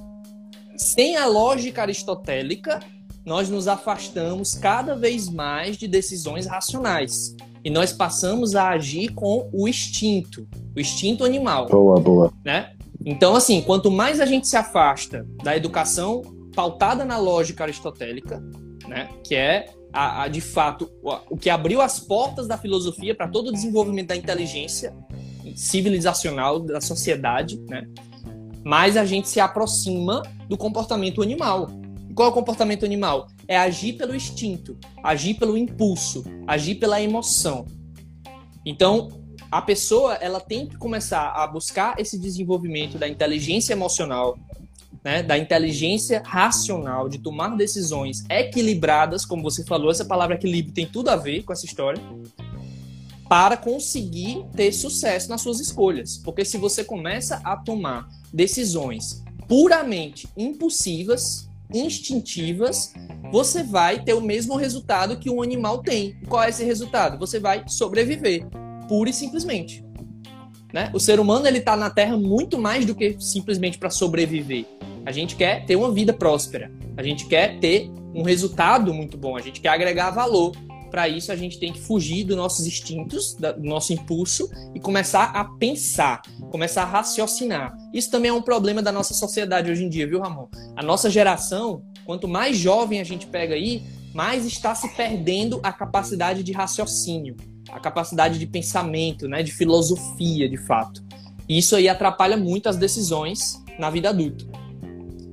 Sem a lógica aristotélica, nós nos afastamos cada vez mais de decisões racionais e nós passamos a agir com o instinto, o instinto animal. Boa, boa. Né? Então, assim, quanto mais a gente se afasta da educação pautada na lógica aristotélica, né, que é a, a, de fato o que abriu as portas da filosofia para todo o desenvolvimento da inteligência civilizacional da sociedade, né? mais a gente se aproxima do comportamento animal. qual é o comportamento animal? É agir pelo instinto, agir pelo impulso, agir pela emoção. Então, a pessoa ela tem que começar a buscar esse desenvolvimento da inteligência emocional, né, da inteligência racional, de tomar decisões equilibradas, como você falou, essa palavra equilíbrio tem tudo a ver com essa história, para conseguir ter sucesso nas suas escolhas. Porque se você começa a tomar decisões puramente impulsivas, instintivas, você vai ter o mesmo resultado que um animal tem. Qual é esse resultado? Você vai sobreviver, pura e simplesmente. Né? O ser humano ele está na Terra muito mais do que simplesmente para sobreviver. A gente quer ter uma vida próspera. A gente quer ter um resultado muito bom. A gente quer agregar valor. Para isso, a gente tem que fugir dos nossos instintos, do nosso impulso e começar a pensar, começar a raciocinar. Isso também é um problema da nossa sociedade hoje em dia, viu, Ramon? A nossa geração, quanto mais jovem a gente pega aí, mais está se perdendo a capacidade de raciocínio, a capacidade de pensamento, né, de filosofia, de fato. E isso aí atrapalha muito as decisões na vida adulta.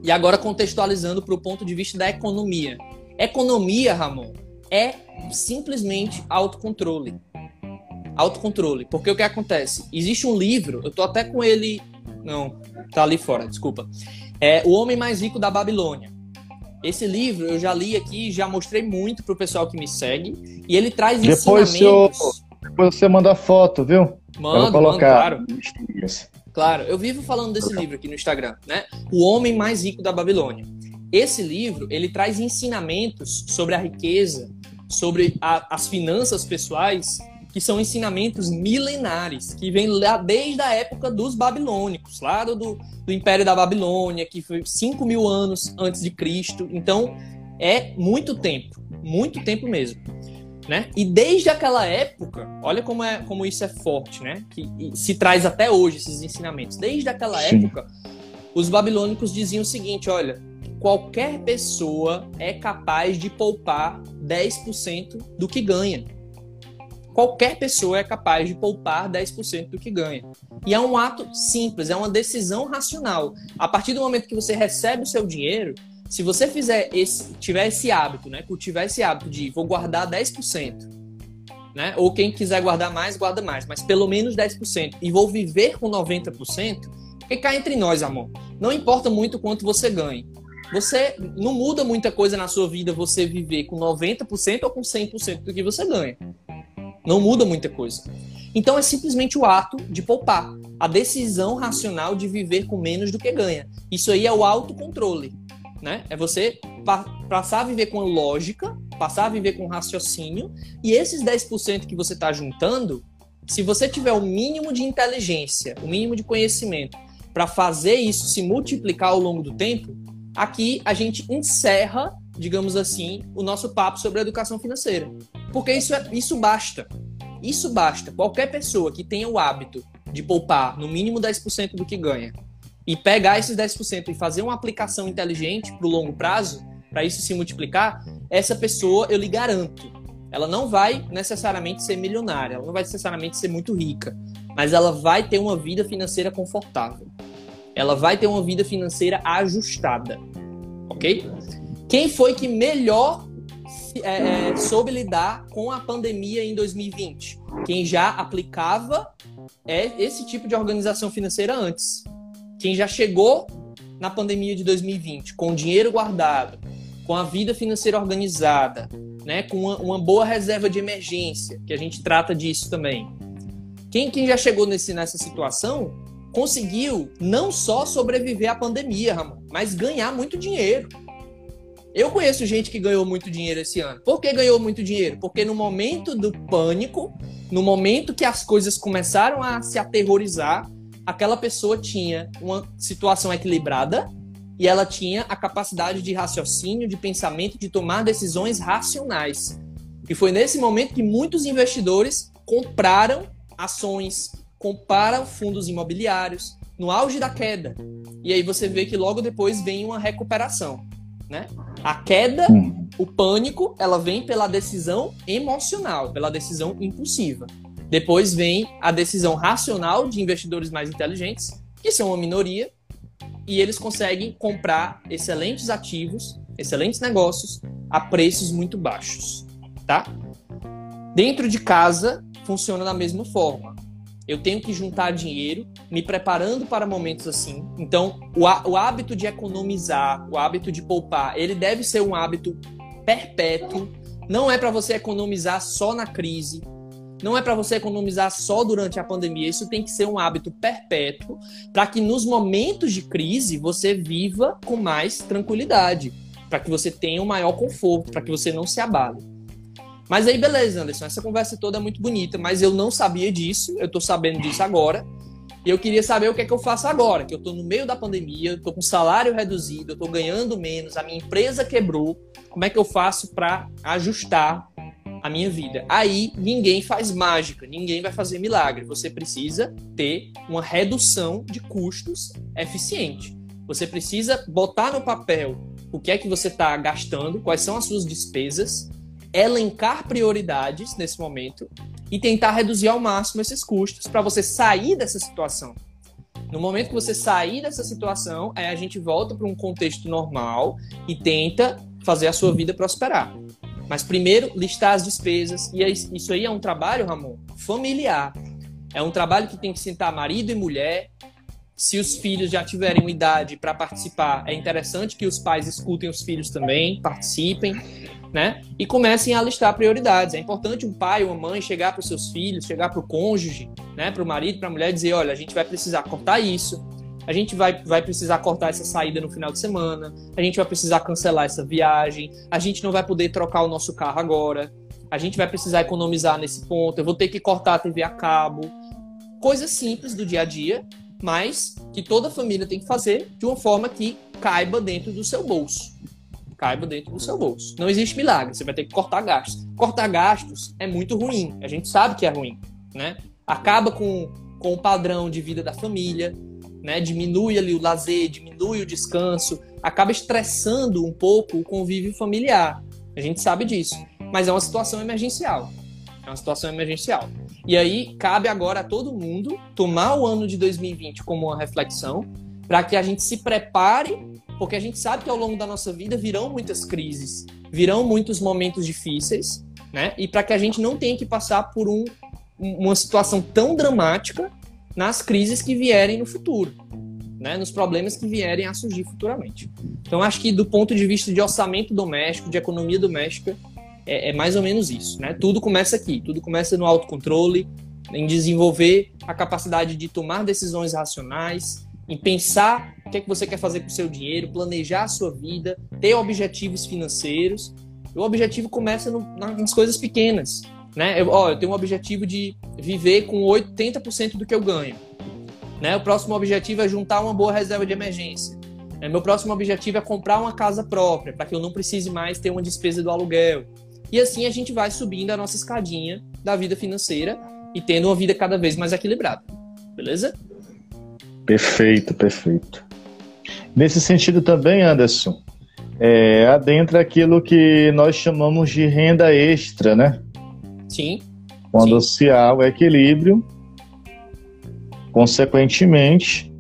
E agora contextualizando para o ponto de vista da economia. Economia, Ramon, é simplesmente autocontrole. Autocontrole. Porque o que acontece? Existe um livro, eu tô até com ele. Não, tá ali fora, desculpa. É O Homem Mais Rico da Babilônia. Esse livro eu já li aqui, já mostrei muito pro pessoal que me segue. E ele traz depois ensinamentos. Eu, depois você manda foto, viu? Manda, colocar. Mando, claro. Claro, eu vivo falando desse livro aqui no Instagram, né? O Homem Mais Rico da Babilônia. Esse livro, ele traz ensinamentos sobre a riqueza, sobre a, as finanças pessoais, que são ensinamentos milenares, que vêm lá desde a época dos babilônicos, lá do, do Império da Babilônia, que foi 5 mil anos antes de Cristo. Então, é muito tempo, muito tempo mesmo né? E desde aquela época, olha como, é, como isso é forte, né? Que se traz até hoje esses ensinamentos. Desde aquela Sim. época, os babilônicos diziam o seguinte: olha, qualquer pessoa é capaz de poupar 10% do que ganha. Qualquer pessoa é capaz de poupar 10% do que ganha. E é um ato simples, é uma decisão racional. A partir do momento que você recebe o seu dinheiro, se você fizer esse, tiver esse hábito, né? Cultivar esse hábito de vou guardar 10%, né? Ou quem quiser guardar mais, guarda mais, mas pelo menos 10%. E vou viver com 90%, porque cá entre nós, amor. Não importa muito quanto você ganhe. Você não muda muita coisa na sua vida você viver com 90% ou com 100% do que você ganha. Não muda muita coisa. Então é simplesmente o ato de poupar, a decisão racional de viver com menos do que ganha. Isso aí é o autocontrole né? É você pa passar a viver com lógica, passar a viver com raciocínio, e esses 10% que você está juntando, se você tiver o mínimo de inteligência, o mínimo de conhecimento para fazer isso se multiplicar ao longo do tempo, aqui a gente encerra, digamos assim, o nosso papo sobre educação financeira. Porque isso, é, isso basta. Isso basta. Qualquer pessoa que tenha o hábito de poupar no mínimo 10% do que ganha e pegar esses 10% e fazer uma aplicação inteligente para o longo prazo, para isso se multiplicar, essa pessoa, eu lhe garanto, ela não vai necessariamente ser milionária, ela não vai necessariamente ser muito rica, mas ela vai ter uma vida financeira confortável. Ela vai ter uma vida financeira ajustada, ok? Quem foi que melhor é, é, soube lidar com a pandemia em 2020? Quem já aplicava é esse tipo de organização financeira antes. Quem já chegou na pandemia de 2020 com dinheiro guardado, com a vida financeira organizada, né, com uma, uma, boa reserva de emergência, que a gente trata disso também. Quem, quem já chegou nesse, nessa situação conseguiu não só sobreviver à pandemia, Ramon, mas ganhar muito dinheiro. Eu conheço gente que ganhou muito dinheiro esse ano. Por que ganhou muito dinheiro? Porque no momento do pânico, no momento que as coisas começaram a se aterrorizar, aquela pessoa tinha uma situação equilibrada e ela tinha a capacidade de raciocínio, de pensamento, de tomar decisões racionais. E foi nesse momento que muitos investidores compraram ações, compraram fundos imobiliários no auge da queda. E aí você vê que logo depois vem uma recuperação, né? A queda, hum. o pânico, ela vem pela decisão emocional, pela decisão impulsiva. Depois vem a decisão racional de investidores mais inteligentes, que são uma minoria, e eles conseguem comprar excelentes ativos, excelentes negócios a preços muito baixos, tá? Dentro de casa funciona da mesma forma. Eu tenho que juntar dinheiro, me preparando para momentos assim. Então, o, o hábito de economizar, o hábito de poupar, ele deve ser um hábito perpétuo. Não é para você economizar só na crise, não é para você economizar só durante a pandemia, isso tem que ser um hábito perpétuo para que nos momentos de crise você viva com mais tranquilidade, para que você tenha um maior conforto, para que você não se abale. Mas aí, beleza, Anderson, essa conversa toda é muito bonita, mas eu não sabia disso, eu tô sabendo disso agora. E eu queria saber o que é que eu faço agora, que eu tô no meio da pandemia, eu tô com salário reduzido, eu tô ganhando menos, a minha empresa quebrou. Como é que eu faço para ajustar a minha vida. Aí ninguém faz mágica, ninguém vai fazer milagre. Você precisa ter uma redução de custos eficiente. Você precisa botar no papel o que é que você está gastando, quais são as suas despesas, elencar prioridades nesse momento e tentar reduzir ao máximo esses custos para você sair dessa situação. No momento que você sair dessa situação, aí a gente volta para um contexto normal e tenta fazer a sua vida prosperar. Mas primeiro, listar as despesas. E isso aí é um trabalho, Ramon, familiar. É um trabalho que tem que sentar marido e mulher. Se os filhos já tiverem uma idade para participar, é interessante que os pais escutem os filhos também, participem, né? E comecem a listar prioridades. É importante um pai ou uma mãe chegar para os seus filhos, chegar para o cônjuge, né? Para o marido, para a mulher, dizer: olha, a gente vai precisar cortar isso, a gente vai, vai precisar cortar essa saída no final de semana, a gente vai precisar cancelar essa viagem, a gente não vai poder trocar o nosso carro agora, a gente vai precisar economizar nesse ponto, eu vou ter que cortar a TV a cabo. Coisas simples do dia a dia, mas que toda família tem que fazer de uma forma que caiba dentro do seu bolso. Caiba dentro do seu bolso. Não existe milagre, você vai ter que cortar gastos. Cortar gastos é muito ruim, a gente sabe que é ruim, né? Acaba com, com o padrão de vida da família, né? Diminui ali o lazer, diminui o descanso, acaba estressando um pouco o convívio familiar. A gente sabe disso. Mas é uma situação emergencial. É uma situação emergencial. E aí cabe agora a todo mundo tomar o ano de 2020 como uma reflexão para que a gente se prepare, porque a gente sabe que ao longo da nossa vida virão muitas crises, virão muitos momentos difíceis, né? E para que a gente não tenha que passar por um, uma situação tão dramática nas crises que vierem no futuro, né, nos problemas que vierem a surgir futuramente. Então, acho que do ponto de vista de orçamento doméstico, de economia doméstica, é, é mais ou menos isso. Né? Tudo começa aqui, tudo começa no autocontrole, em desenvolver a capacidade de tomar decisões racionais, em pensar o que é que você quer fazer com o seu dinheiro, planejar a sua vida, ter objetivos financeiros. O objetivo começa no, nas coisas pequenas. Né? Eu, ó, eu tenho um objetivo de viver com 80% do que eu ganho. Né? O próximo objetivo é juntar uma boa reserva de emergência. Né? Meu próximo objetivo é comprar uma casa própria, para que eu não precise mais ter uma despesa do aluguel. E assim a gente vai subindo a nossa escadinha da vida financeira e tendo uma vida cada vez mais equilibrada. Beleza? Perfeito, perfeito. Nesse sentido também, Anderson, é, adentra aquilo que nós chamamos de renda extra, né? Sim. Quando Sim. se há o equilíbrio, consequentemente,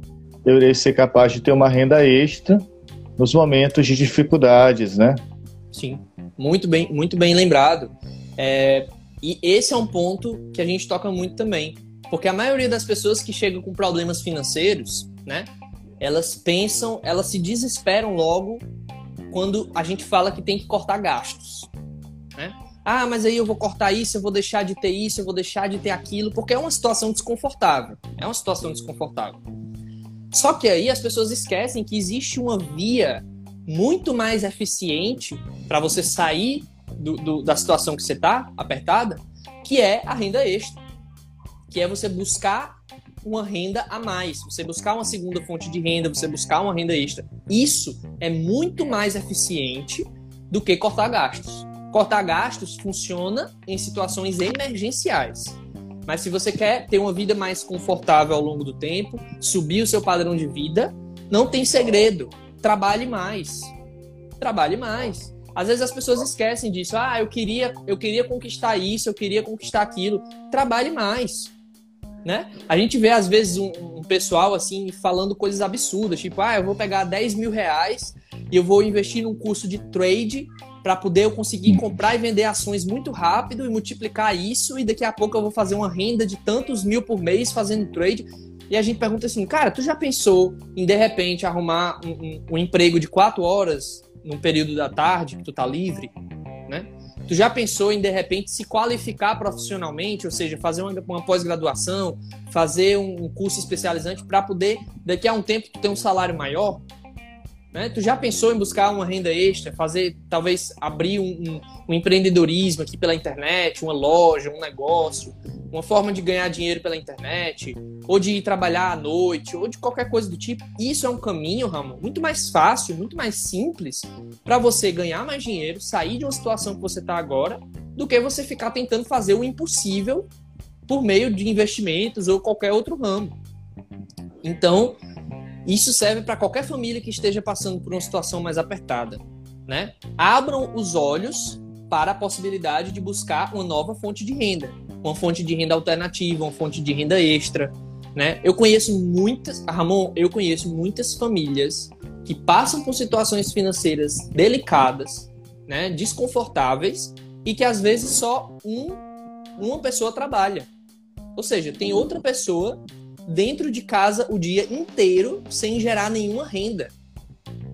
eu irei ser capaz de ter uma renda extra nos momentos de dificuldades, né? Sim, muito bem, muito bem lembrado. É, e esse é um ponto que a gente toca muito também, porque a maioria das pessoas que chegam com problemas financeiros, né, elas pensam, elas se desesperam logo quando a gente fala que tem que cortar gastos, né? Ah, mas aí eu vou cortar isso, eu vou deixar de ter isso, eu vou deixar de ter aquilo, porque é uma situação desconfortável. É uma situação desconfortável. Só que aí as pessoas esquecem que existe uma via muito mais eficiente para você sair do, do, da situação que você está apertada, que é a renda extra. Que é você buscar uma renda a mais, você buscar uma segunda fonte de renda, você buscar uma renda extra. Isso é muito mais eficiente do que cortar gastos. Cortar gastos funciona em situações emergenciais. Mas se você quer ter uma vida mais confortável ao longo do tempo, subir o seu padrão de vida, não tem segredo. Trabalhe mais. Trabalhe mais. Às vezes as pessoas esquecem disso. Ah, eu queria, eu queria conquistar isso, eu queria conquistar aquilo. Trabalhe mais. Né? A gente vê, às vezes, um, um, pessoal assim falando coisas absurdas, tipo, ah, eu vou pegar 10 mil reais e eu vou investir num curso de trade para poder eu conseguir comprar e vender ações muito rápido e multiplicar isso, e daqui a pouco eu vou fazer uma renda de tantos mil por mês fazendo trade. E a gente pergunta assim, cara, tu já pensou em de repente arrumar um, um, um emprego de quatro horas num período da tarde que tu tá livre, né? Tu já pensou em de repente se qualificar profissionalmente, ou seja, fazer uma, uma pós-graduação, fazer um curso especializante para poder daqui a um tempo tu ter um salário maior? Né? Tu já pensou em buscar uma renda extra, fazer, talvez abrir um, um, um, empreendedorismo aqui pela internet, uma loja, um negócio, uma forma de ganhar dinheiro pela internet, ou de ir trabalhar à noite, ou de qualquer coisa do tipo? Isso é um caminho, Ramon, muito mais fácil, muito mais simples para você ganhar mais dinheiro, sair de uma situação que você está agora, do que você ficar tentando fazer o impossível por meio de investimentos ou qualquer outro ramo. Então, isso serve para qualquer família que esteja passando por uma situação mais apertada, né? Abram os olhos para a possibilidade de buscar uma nova fonte de renda, uma fonte de renda alternativa, uma fonte de renda extra, né? Eu conheço muitas, Ramon, eu conheço muitas famílias que passam por situações financeiras delicadas, né, desconfortáveis e que às vezes só um, uma pessoa trabalha. Ou seja, tem outra pessoa dentro de casa o dia inteiro sem gerar nenhuma renda.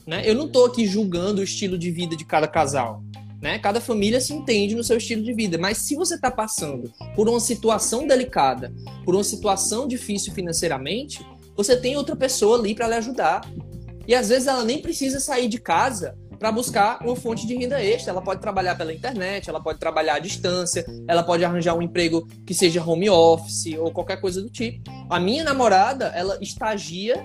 Né? Eu não estou aqui julgando o estilo de vida de cada casal. Né? Cada família se entende no seu estilo de vida. Mas se você está passando por uma situação delicada, por uma situação difícil financeiramente, você tem outra pessoa ali para lhe ajudar. E às vezes ela nem precisa sair de casa para buscar uma fonte de renda extra. Ela pode trabalhar pela internet, ela pode trabalhar à distância, ela pode arranjar um emprego que seja home office ou qualquer coisa do tipo. A minha namorada, ela estagia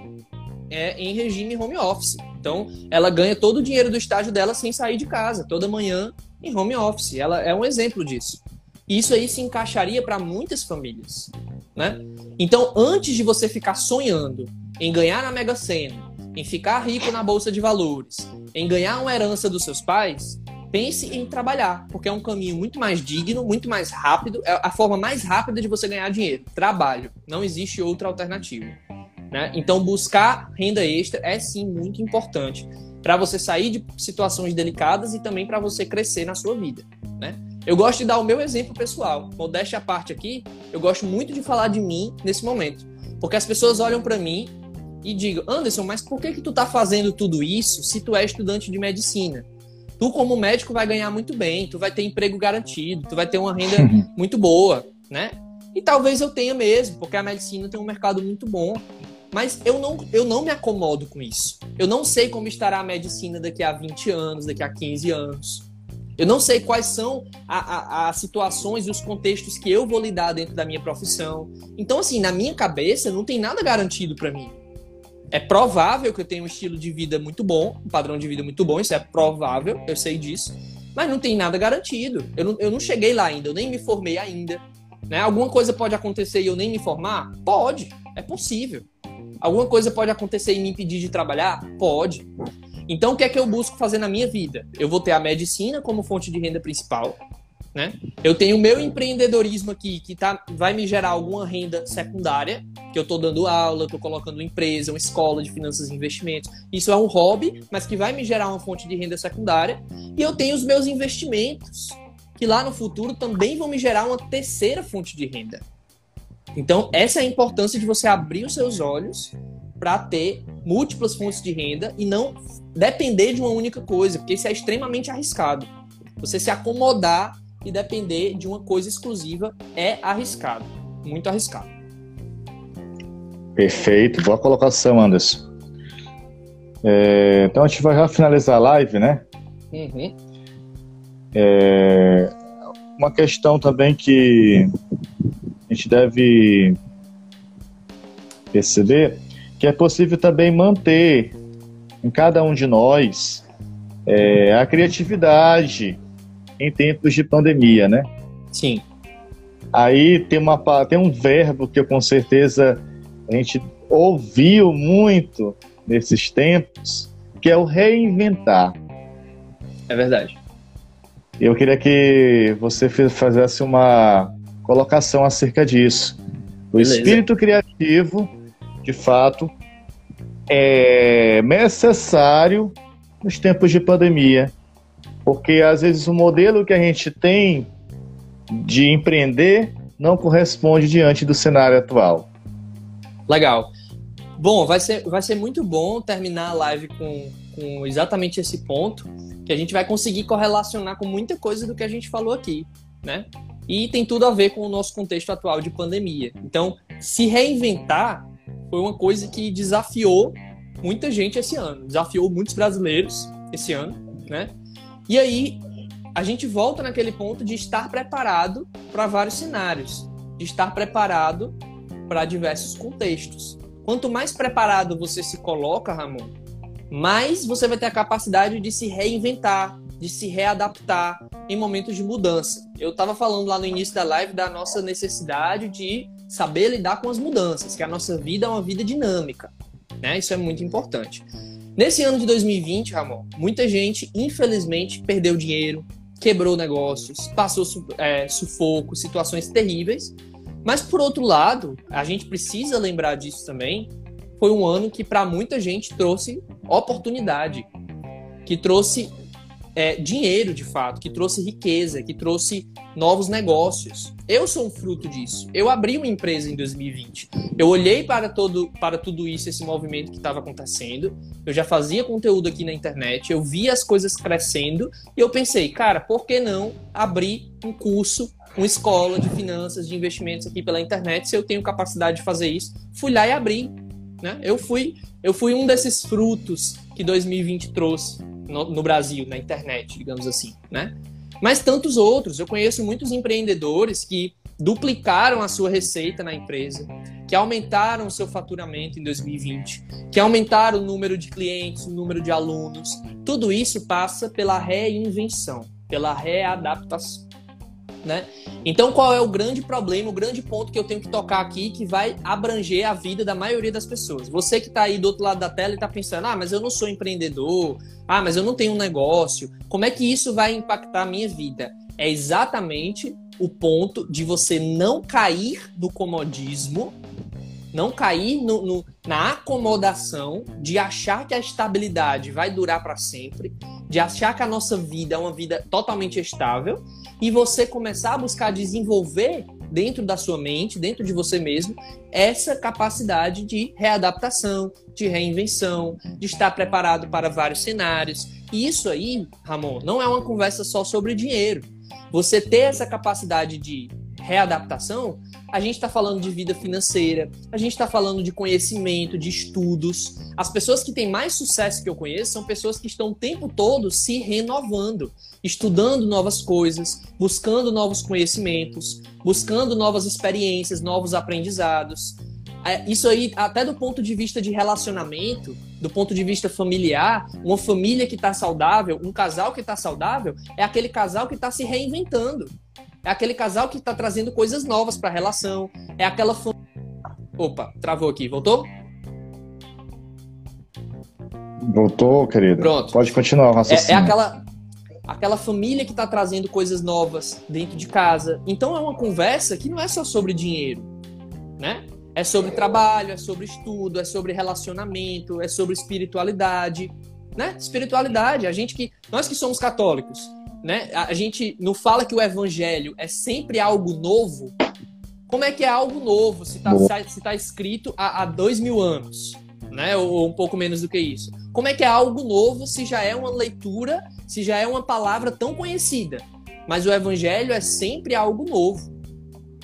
é, em regime home office. Então, ela ganha todo o dinheiro do estágio dela sem sair de casa, toda manhã em home office. Ela é um exemplo disso. Isso aí se encaixaria para muitas famílias, né? Então, antes de você ficar sonhando em ganhar na Mega Sena, em ficar rico na bolsa de valores, em ganhar uma herança dos seus pais, pense em trabalhar, porque é um caminho muito mais digno, muito mais rápido, é a forma mais rápida de você ganhar dinheiro. Trabalho, não existe outra alternativa. Né? Então, buscar renda extra é sim muito importante para você sair de situações delicadas e também para você crescer na sua vida. Né? Eu gosto de dar o meu exemplo pessoal. Modéstia à parte aqui, eu gosto muito de falar de mim nesse momento, porque as pessoas olham para mim e digam, Anderson, mas por que que tu tá fazendo tudo isso se tu é estudante de medicina? Tu como médico vai ganhar muito bem, tu vai ter emprego garantido, tu vai ter uma renda muito boa, né? E talvez eu tenha mesmo, porque a medicina tem um mercado muito bom. Mas eu não, eu não me acomodo com isso. Eu não sei como estará a medicina daqui a 20 anos, daqui a 15 anos. Eu não sei quais são as situações e os contextos que eu vou lidar dentro da minha profissão. Então, assim, na minha cabeça, não tem nada garantido para mim. É provável que eu tenha um estilo de vida muito bom, um padrão de vida muito bom, isso é provável, eu sei disso. Mas não tem nada garantido. Eu não, eu não cheguei lá ainda, eu nem me formei ainda. Né? Alguma coisa pode acontecer e eu nem me formar? Pode, é possível. Alguma coisa pode acontecer e me impedir de trabalhar? Pode. Então, o que é que eu busco fazer na minha vida? Eu vou ter a medicina como fonte de renda principal, né? Eu tenho o meu empreendedorismo aqui, que tá, vai me gerar alguma renda secundária, que eu estou dando aula, estou colocando uma empresa, uma escola de finanças e investimentos. Isso é um hobby, mas que vai me gerar uma fonte de renda secundária. E eu tenho os meus investimentos, que lá no futuro também vão me gerar uma terceira fonte de renda. Então, essa é a importância de você abrir os seus olhos para ter múltiplas fontes de renda e não depender de uma única coisa, porque isso é extremamente arriscado. Você se acomodar e depender de uma coisa exclusiva é arriscado, muito arriscado. Perfeito, boa colocação, Anderson. É, então a gente vai já finalizar a live, né? Uhum. É, uma questão também que a gente deve perceber que é possível também manter em cada um de nós é, a criatividade em tempos de pandemia, né? Sim. Aí tem, uma, tem um verbo que eu com certeza a gente ouviu muito nesses tempos, que é o reinventar. É verdade. Eu queria que você fizesse uma colocação acerca disso. O Beleza. espírito criativo de fato, é necessário nos tempos de pandemia, porque às vezes o modelo que a gente tem de empreender não corresponde diante do cenário atual. Legal. Bom, vai ser, vai ser muito bom terminar a live com, com exatamente esse ponto, que a gente vai conseguir correlacionar com muita coisa do que a gente falou aqui, né? E tem tudo a ver com o nosso contexto atual de pandemia. Então, se reinventar foi uma coisa que desafiou muita gente esse ano, desafiou muitos brasileiros esse ano, né? E aí a gente volta naquele ponto de estar preparado para vários cenários, de estar preparado para diversos contextos. Quanto mais preparado você se coloca, Ramon, mais você vai ter a capacidade de se reinventar, de se readaptar em momentos de mudança. Eu estava falando lá no início da live da nossa necessidade de saber lidar com as mudanças, que a nossa vida é uma vida dinâmica, né? Isso é muito importante. Nesse ano de 2020, Ramon, muita gente, infelizmente, perdeu dinheiro, quebrou negócios, passou é, sufoco, situações terríveis. Mas, por outro lado, a gente precisa lembrar disso também. Foi um ano que, para muita gente, trouxe oportunidade, que trouxe é, dinheiro de fato, que trouxe riqueza, que trouxe novos negócios. Eu sou um fruto disso. Eu abri uma empresa em 2020. Eu olhei para todo para tudo isso, esse movimento que estava acontecendo. Eu já fazia conteúdo aqui na internet, eu via as coisas crescendo e eu pensei, cara, por que não abrir um curso, uma escola de finanças, de investimentos aqui pela internet, se eu tenho capacidade de fazer isso? Fui lá e abri. Né? Eu fui eu fui um desses frutos que 2020 trouxe no, no Brasil, na internet, digamos assim, né? Mas tantos outros. Eu conheço muitos empreendedores que duplicaram a sua receita na empresa, que aumentaram o seu faturamento em 2020, que aumentaram o número de clientes, o número de alunos. Tudo isso passa pela reinvenção, pela readaptação. Né? Então, qual é o grande problema, o grande ponto que eu tenho que tocar aqui que vai abranger a vida da maioria das pessoas? Você que está aí do outro lado da tela e está pensando, ah, mas eu não sou empreendedor, ah, mas eu não tenho um negócio, como é que isso vai impactar a minha vida? É exatamente o ponto de você não cair no comodismo, não cair no, no, na acomodação de achar que a estabilidade vai durar para sempre, de achar que a nossa vida é uma vida totalmente estável e você começar a buscar desenvolver dentro da sua mente, dentro de você mesmo, essa capacidade de readaptação, de reinvenção, de estar preparado para vários cenários. E isso aí, Ramon, não é uma conversa só sobre dinheiro. Você ter essa capacidade de readaptação, a gente está falando de vida financeira, a gente está falando de conhecimento, de estudos. As pessoas que têm mais sucesso que eu conheço são pessoas que estão o tempo todo se renovando, estudando novas coisas, buscando novos conhecimentos, buscando novas experiências, novos aprendizados. É, isso aí, até do ponto de vista de relacionamento, do ponto de vista familiar, uma família que está saudável, um casal que está saudável, é aquele casal que está se reinventando. É aquele casal que está trazendo coisas novas para a relação. É aquela. Fam... Opa, travou aqui. Voltou? Voltou, querido. Pronto. Pode continuar raciocínio. É, é aquela, aquela família que está trazendo coisas novas dentro de casa. Então é uma conversa que não é só sobre dinheiro, né? É sobre trabalho, é sobre estudo, é sobre relacionamento, é sobre espiritualidade, né? Espiritualidade, a gente que nós que somos católicos, né? A gente não fala que o evangelho é sempre algo novo. Como é que é algo novo se está tá escrito há, há dois mil anos, né? Ou, ou um pouco menos do que isso? Como é que é algo novo se já é uma leitura, se já é uma palavra tão conhecida? Mas o evangelho é sempre algo novo.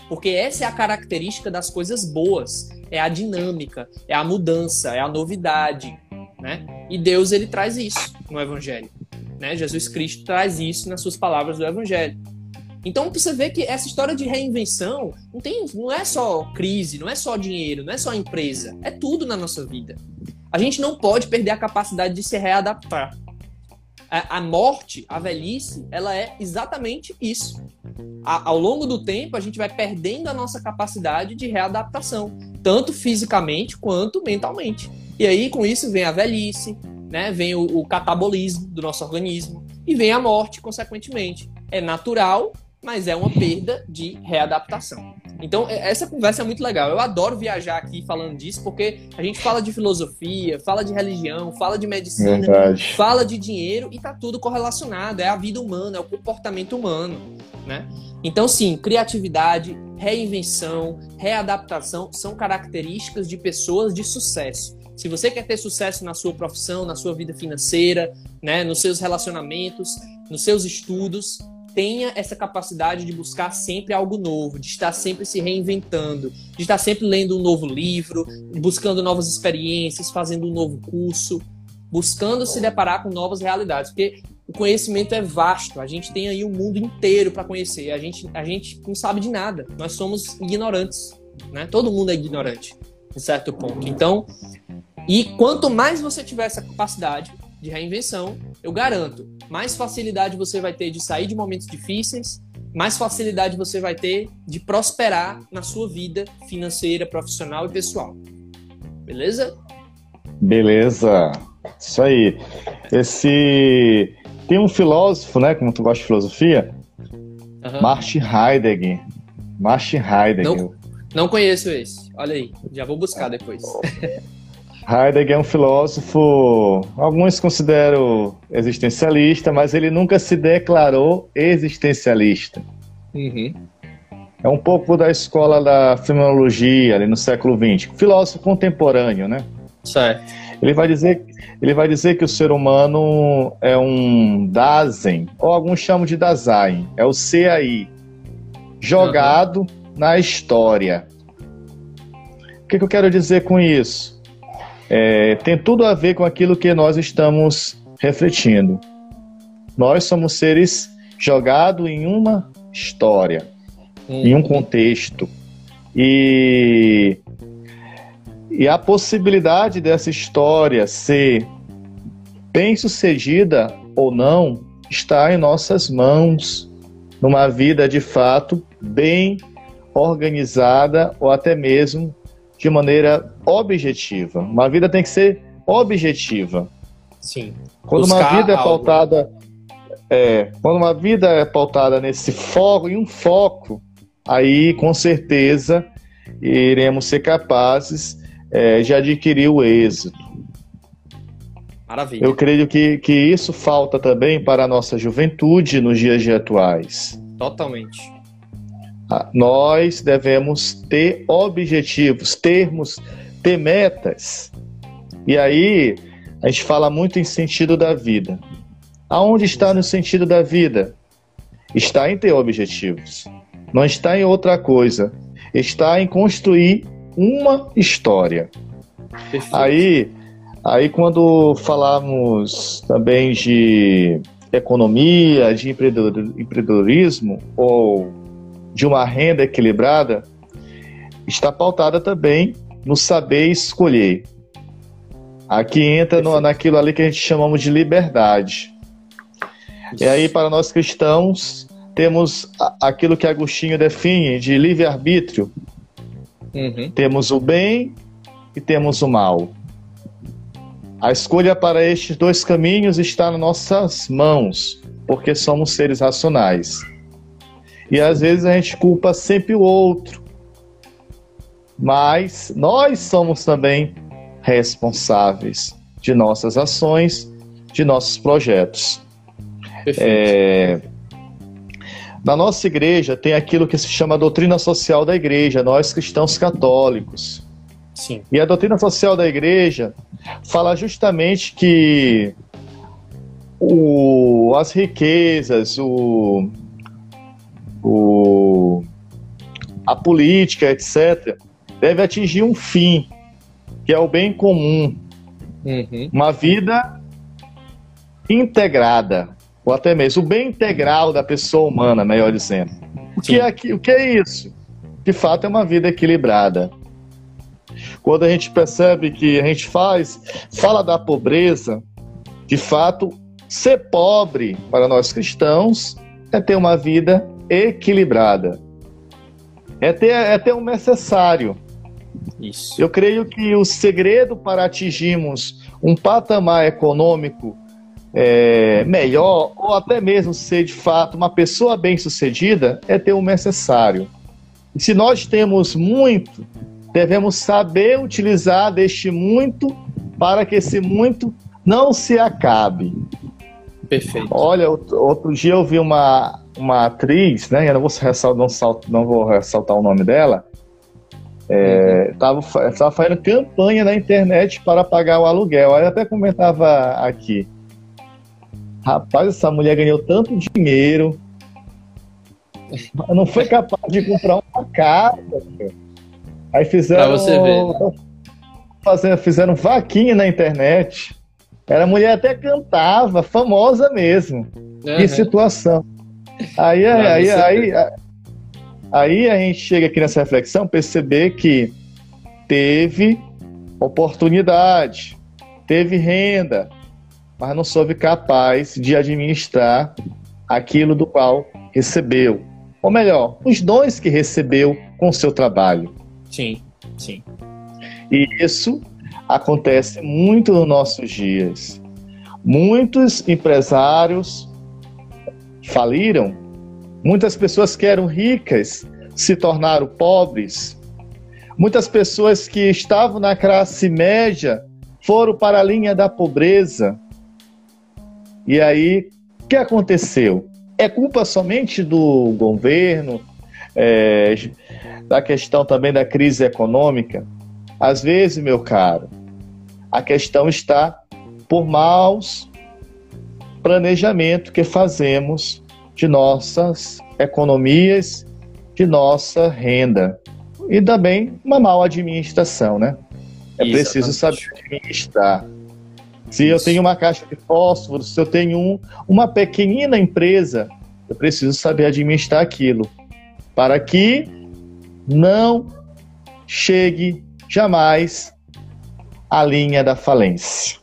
Porque essa é a característica das coisas boas, é a dinâmica, é a mudança, é a novidade, né? E Deus ele traz isso no evangelho. Né? Jesus Cristo traz isso nas suas palavras do Evangelho. Então você vê que essa história de reinvenção não, tem, não é só crise, não é só dinheiro, não é só empresa, é tudo na nossa vida. A gente não pode perder a capacidade de se readaptar. A, a morte, a velhice, ela é exatamente isso. A, ao longo do tempo, a gente vai perdendo a nossa capacidade de readaptação, tanto fisicamente quanto mentalmente. E aí, com isso, vem a velhice, né? Vem o, o catabolismo do nosso organismo e vem a morte, consequentemente. É natural, mas é uma perda de readaptação. Então, é, essa conversa é muito legal. Eu adoro viajar aqui falando disso, porque a gente fala de filosofia, fala de religião, fala de medicina, Verdade. fala de dinheiro e tá tudo correlacionado. É a vida humana, é o comportamento humano, né? Então, sim, criatividade, reinvenção, readaptação são características de pessoas de sucesso. Se você quer ter sucesso na sua profissão, na sua vida financeira, né, nos seus relacionamentos, nos seus estudos, tenha essa capacidade de buscar sempre algo novo, de estar sempre se reinventando, de estar sempre lendo um novo livro, buscando novas experiências, fazendo um novo curso, buscando se deparar com novas realidades, porque o conhecimento é vasto, a gente tem aí o mundo inteiro para conhecer, a gente, a gente não sabe de nada, nós somos ignorantes, né? Todo mundo é ignorante, em certo ponto. Então, e quanto mais você tiver essa capacidade de reinvenção, eu garanto, mais facilidade você vai ter de sair de momentos difíceis, mais facilidade você vai ter de prosperar na sua vida financeira, profissional e pessoal. Beleza? Beleza. Isso aí. Esse tem um filósofo, né, como tu gosta de filosofia, uhum. Martin Heidegger. Martin Heidegger. Não, não conheço esse. Olha aí, já vou buscar depois. Heidegger é um filósofo, alguns consideram existencialista, mas ele nunca se declarou existencialista. Uhum. É um pouco da escola da fenomenologia, ali no século XX. Filósofo contemporâneo, né? Certo. Ele vai dizer, ele vai dizer que o ser humano é um Dasein, ou alguns chamam de Dasein, é o CAI, jogado uhum. na história. O que, que eu quero dizer com isso? É, tem tudo a ver com aquilo que nós estamos refletindo. Nós somos seres jogados em uma história, hum. em um contexto. E, e a possibilidade dessa história ser bem sucedida ou não está em nossas mãos, numa vida de fato bem organizada ou até mesmo de maneira objetiva. Uma vida tem que ser objetiva. Sim. Quando Buscar uma vida é pautada, é, quando uma vida é pautada nesse foco, em um foco, aí com certeza iremos ser capazes é, de adquirir o êxito. Maravilha. Eu creio que, que isso falta também para a nossa juventude nos dias atuais. Totalmente. Ah, nós devemos ter objetivos, termos, ter metas. E aí a gente fala muito em sentido da vida. Aonde está no sentido da vida? Está em ter objetivos. não está em outra coisa, está em construir uma história. Perfeito. Aí, aí quando falamos também de economia, de empreendedorismo ou de uma renda equilibrada, está pautada também no saber escolher. Aqui entra no, naquilo ali que a gente chamamos de liberdade. Isso. E aí, para nós cristãos, temos aquilo que Agostinho define de livre-arbítrio. Uhum. Temos o bem e temos o mal. A escolha para estes dois caminhos está nas nossas mãos, porque somos seres racionais. E às vezes a gente culpa sempre o outro. Mas nós somos também responsáveis de nossas ações, de nossos projetos. É, na nossa igreja tem aquilo que se chama doutrina social da igreja, nós cristãos católicos. Sim. E a doutrina social da igreja fala justamente que o, as riquezas, o, o, a política, etc., deve atingir um fim, que é o bem comum. Uhum. Uma vida integrada, ou até mesmo o bem integral da pessoa humana, melhor dizendo. O que, é, o que é isso? De fato, é uma vida equilibrada. Quando a gente percebe que a gente faz, fala da pobreza, de fato, ser pobre para nós cristãos é ter uma vida equilibrada. É ter, é ter um necessário. Isso. Eu creio que o segredo para atingirmos um patamar econômico é, melhor, ou até mesmo ser de fato uma pessoa bem-sucedida, é ter o necessário. E se nós temos muito, devemos saber utilizar deste muito para que esse muito não se acabe. Perfeito. Olha, outro dia eu vi uma, uma atriz, né? Eu não vou ressaltar, não, não vou ressaltar o nome dela. Estava é, uhum. fazendo campanha na internet para pagar o aluguel. Aí eu até comentava aqui. Rapaz, essa mulher ganhou tanto dinheiro. Não foi capaz de comprar uma casa. Aí fizeram. Pra você ver. Né? Fazendo, fizeram vaquinha na internet. Era mulher até cantava, famosa mesmo. Uhum. Que situação. Aí, aí, aí, aí, aí a gente chega aqui nessa reflexão, perceber que teve oportunidade, teve renda, mas não soube capaz de administrar aquilo do qual recebeu. Ou melhor, os dons que recebeu com o seu trabalho. Sim, sim. E isso acontece muito nos nossos dias. Muitos empresários faliram, muitas pessoas que eram ricas se tornaram pobres, muitas pessoas que estavam na classe média foram para a linha da pobreza. E aí, o que aconteceu? É culpa somente do governo, é, da questão também da crise econômica, às vezes, meu caro, a questão está por maus planejamento que fazemos de nossas economias, de nossa renda e também uma mal administração, né? É Exatamente. preciso saber administrar. Se Isso. eu tenho uma caixa de fósforo, se eu tenho um, uma pequenina empresa, eu preciso saber administrar aquilo para que não chegue jamais à linha da falência.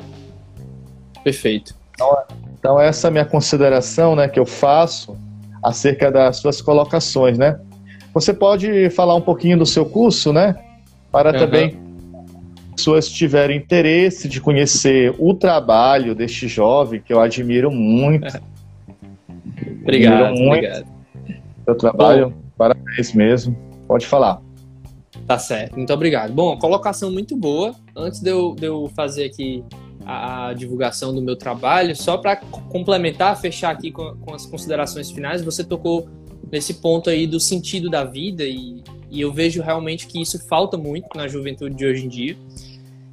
Perfeito. Então, então essa é a minha consideração né, que eu faço acerca das suas colocações, né? Você pode falar um pouquinho do seu curso, né? Para uhum. também pessoas tiverem interesse de conhecer o trabalho deste jovem que eu admiro muito. obrigado, admiro muito obrigado. Seu trabalho, Bom, parabéns mesmo. Pode falar. Tá certo, muito obrigado. Bom, colocação muito boa. Antes de eu, de eu fazer aqui a, a divulgação do meu trabalho, só para complementar, fechar aqui com, com, as considerações finais, você tocou nesse ponto aí do sentido da vida e, e eu vejo realmente que isso falta muito na juventude de hoje em dia.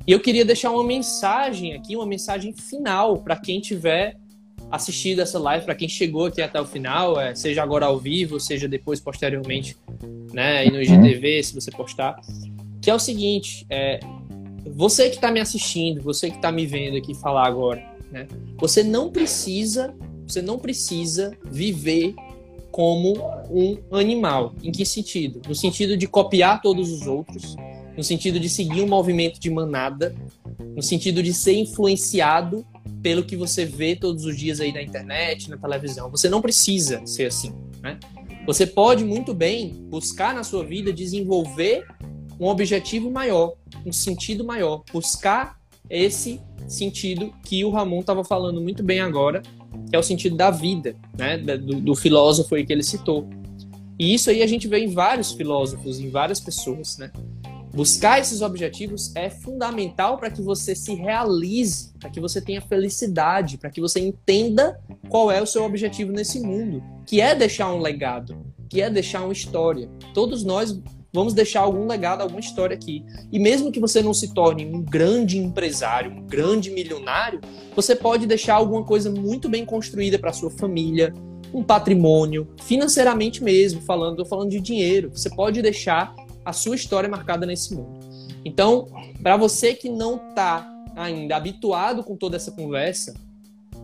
E eu queria deixar uma mensagem aqui, uma mensagem final para quem estiver assistido essa live, para quem chegou aqui até o final, é, seja agora ao vivo, seja depois posteriormente, né, e no IGTV, se você postar, que é o seguinte, é, você que está me assistindo, você que está me vendo aqui falar agora, né, você não precisa, você não precisa viver como um animal. Em que sentido? No sentido de copiar todos os outros, no sentido de seguir um movimento de manada, no sentido de ser influenciado pelo que você vê todos os dias aí na internet, na televisão. Você não precisa ser assim, né? Você pode muito bem buscar na sua vida desenvolver um objetivo maior, um sentido maior, buscar esse sentido que o Ramon estava falando muito bem agora, que é o sentido da vida, né? Do, do filósofo aí que ele citou. E isso aí a gente vê em vários filósofos, em várias pessoas, né? Buscar esses objetivos é fundamental para que você se realize, para que você tenha felicidade, para que você entenda qual é o seu objetivo nesse mundo, que é deixar um legado, que é deixar uma história. Todos nós vamos deixar algum legado, alguma história aqui. E mesmo que você não se torne um grande empresário, um grande milionário, você pode deixar alguma coisa muito bem construída para sua família, um patrimônio, financeiramente mesmo, falando, tô falando de dinheiro. Você pode deixar a sua história marcada nesse mundo. Então, para você que não está ainda habituado com toda essa conversa,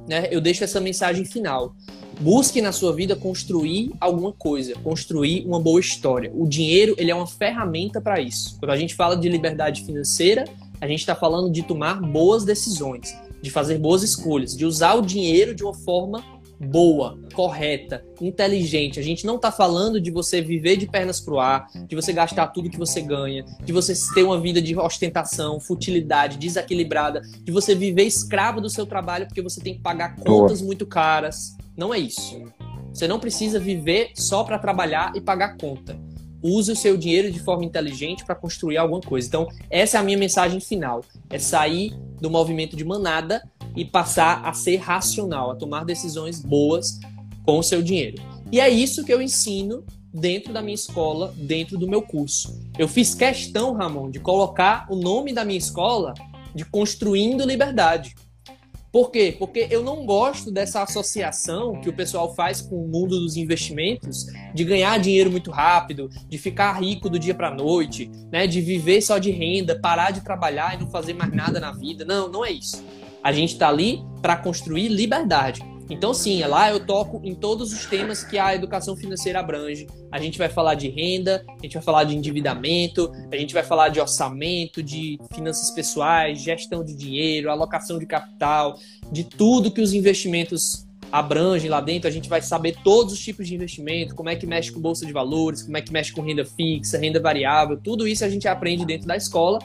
né, eu deixo essa mensagem final. Busque na sua vida construir alguma coisa, construir uma boa história. O dinheiro ele é uma ferramenta para isso. Quando a gente fala de liberdade financeira, a gente está falando de tomar boas decisões, de fazer boas escolhas, de usar o dinheiro de uma forma boa, correta, inteligente. A gente não está falando de você viver de pernas pro ar, de você gastar tudo que você ganha, de você ter uma vida de ostentação, futilidade, desequilibrada, de você viver escravo do seu trabalho porque você tem que pagar contas boa. muito caras. Não é isso. Você não precisa viver só para trabalhar e pagar conta. Use o seu dinheiro de forma inteligente para construir alguma coisa. Então, essa é a minha mensagem final. É sair do movimento de manada e passar a ser racional, a tomar decisões boas com o seu dinheiro. E é isso que eu ensino dentro da minha escola, dentro do meu curso. Eu fiz questão, Ramon, de colocar o nome da minha escola de Construindo Liberdade. Por quê? Porque eu não gosto dessa associação que o pessoal faz com o mundo dos investimentos, de ganhar dinheiro muito rápido, de ficar rico do dia para noite, né, de viver só de renda, parar de trabalhar e não fazer mais nada na vida. Não, não é isso. A gente está ali para construir liberdade. Então, sim, lá eu toco em todos os temas que a educação financeira abrange. A gente vai falar de renda, a gente vai falar de endividamento, a gente vai falar de orçamento, de finanças pessoais, gestão de dinheiro, alocação de capital, de tudo que os investimentos abrangem lá dentro. A gente vai saber todos os tipos de investimento, como é que mexe com bolsa de valores, como é que mexe com renda fixa, renda variável, tudo isso a gente aprende dentro da escola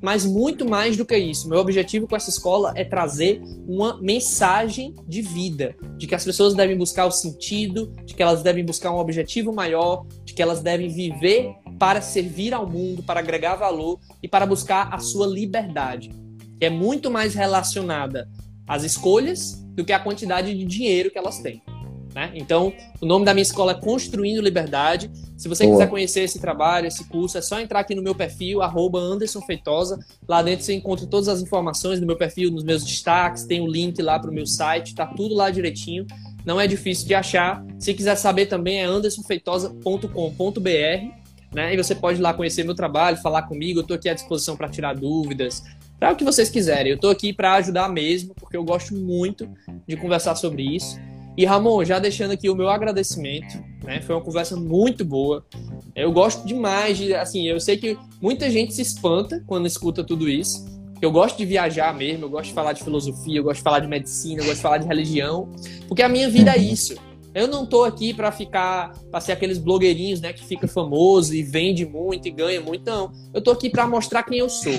mas muito mais do que isso. Meu objetivo com essa escola é trazer uma mensagem de vida, de que as pessoas devem buscar o sentido, de que elas devem buscar um objetivo maior, de que elas devem viver para servir ao mundo, para agregar valor e para buscar a sua liberdade, que é muito mais relacionada às escolhas do que à quantidade de dinheiro que elas têm. Né? Então, o nome da minha escola é Construindo Liberdade. Se você Boa. quiser conhecer esse trabalho, esse curso, é só entrar aqui no meu perfil, arroba Anderson Feitosa. Lá dentro você encontra todas as informações do meu perfil, nos meus destaques, tem o um link lá para o meu site, tá tudo lá direitinho. Não é difícil de achar. Se quiser saber também é andersonfeitosa.com.br, né? E você pode ir lá conhecer meu trabalho, falar comigo. Eu estou aqui à disposição para tirar dúvidas, para o que vocês quiserem. Eu estou aqui para ajudar mesmo, porque eu gosto muito de conversar sobre isso. E Ramon, já deixando aqui o meu agradecimento, né? Foi uma conversa muito boa. Eu gosto demais de, assim, eu sei que muita gente se espanta quando escuta tudo isso. Eu gosto de viajar mesmo, eu gosto de falar de filosofia, eu gosto de falar de medicina, eu gosto de falar de religião, porque a minha vida é isso. Eu não tô aqui para ficar, para ser aqueles blogueirinhos, né, que fica famoso e vende muito e ganha muito, não. Eu tô aqui para mostrar quem eu sou.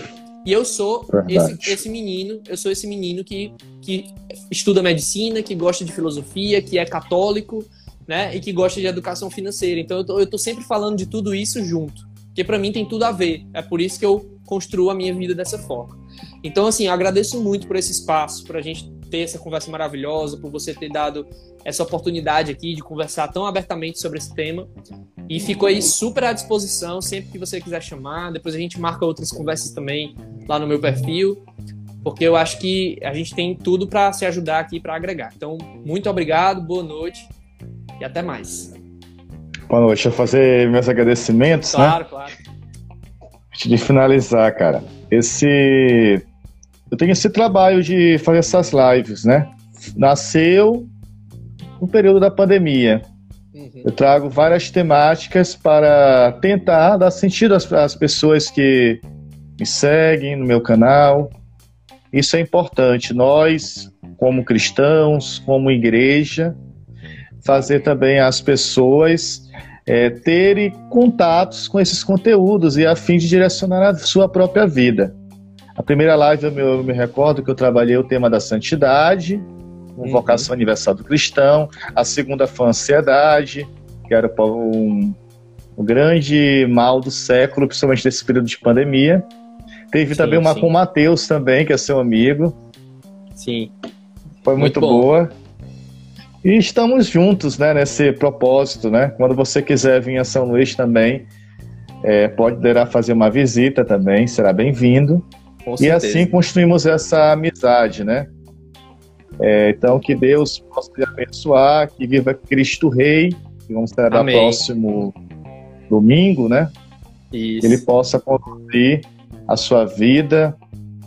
E eu sou esse, esse, menino, eu sou esse menino que, que estuda medicina, que gosta de filosofia, que é católico, né? E que gosta de educação financeira. Então eu tô, eu tô sempre falando de tudo isso junto. Porque para mim tem tudo a ver. É por isso que eu construo a minha vida dessa forma. Então, assim, agradeço muito por esse espaço, por a gente ter essa conversa maravilhosa, por você ter dado essa oportunidade aqui de conversar tão abertamente sobre esse tema. E fico aí super à disposição sempre que você quiser chamar. Depois a gente marca outras conversas também lá no meu perfil. porque eu acho que a gente tem tudo para se ajudar aqui, para agregar. Então, muito obrigado, boa noite e até mais. Boa noite. Deixa eu fazer meus agradecimentos, claro, né? Claro, claro. Antes de finalizar, cara, esse... Eu tenho esse trabalho de fazer essas lives, né? Nasceu no período da pandemia. Uhum. Eu trago várias temáticas para tentar dar sentido às, às pessoas que me seguem no meu canal. Isso é importante. Nós, como cristãos, como igreja, fazer também as pessoas é, terem contatos com esses conteúdos e a fim de direcionar a sua própria vida. A primeira live eu me, eu me recordo que eu trabalhei o tema da santidade, uhum. vocação universal do cristão. A segunda foi a ansiedade, que era um, um grande mal do século, principalmente nesse período de pandemia. Teve sim, também uma sim. com o Matheus também, que é seu amigo. Sim. Foi muito, muito boa. E estamos juntos, né, nesse propósito, né? Quando você quiser vir a São Luís também, é, poderá fazer uma visita também, será bem-vindo. E assim construímos essa amizade, né? É, então, que Deus possa te abençoar, que viva Cristo Rei, que vamos celebrar Amém. próximo domingo, né? Isso. Que ele possa conduzir a sua vida,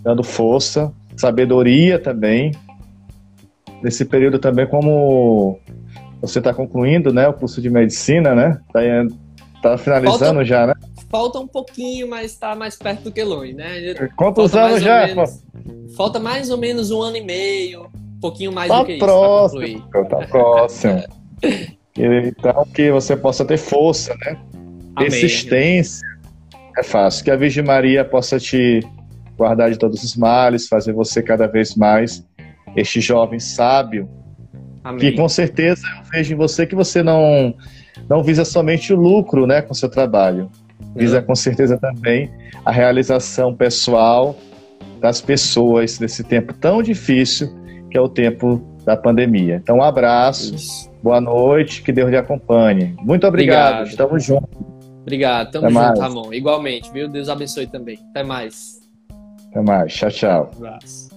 dando força, sabedoria também. Nesse período também, como você está concluindo, né, o curso de medicina, né? Está tá finalizando falta, já, né? Falta um pouquinho, mas está mais perto do que longe, né? Quantos falta anos já? Menos, falta mais ou menos um ano e meio, pouquinho mais tá do que próximo, isso. Tá próximo. então, que você possa ter força, né? Amém. Persistência é fácil. Que a Virgem Maria possa te guardar de todos os males, fazer você cada vez mais este jovem sábio. Amém. Que com certeza eu vejo em você que você não não visa somente o lucro, né, com seu trabalho. Visa com certeza também a realização pessoal das pessoas nesse tempo tão difícil que é o tempo da pandemia. Então, um abraço, Isso. boa noite, que Deus lhe acompanhe. Muito obrigado, obrigado. estamos juntos. Obrigado, tamo Até junto, mais. Ramon. Igualmente, viu? Deus abençoe também. Até mais. Até mais. Tchau, tchau. Um abraço.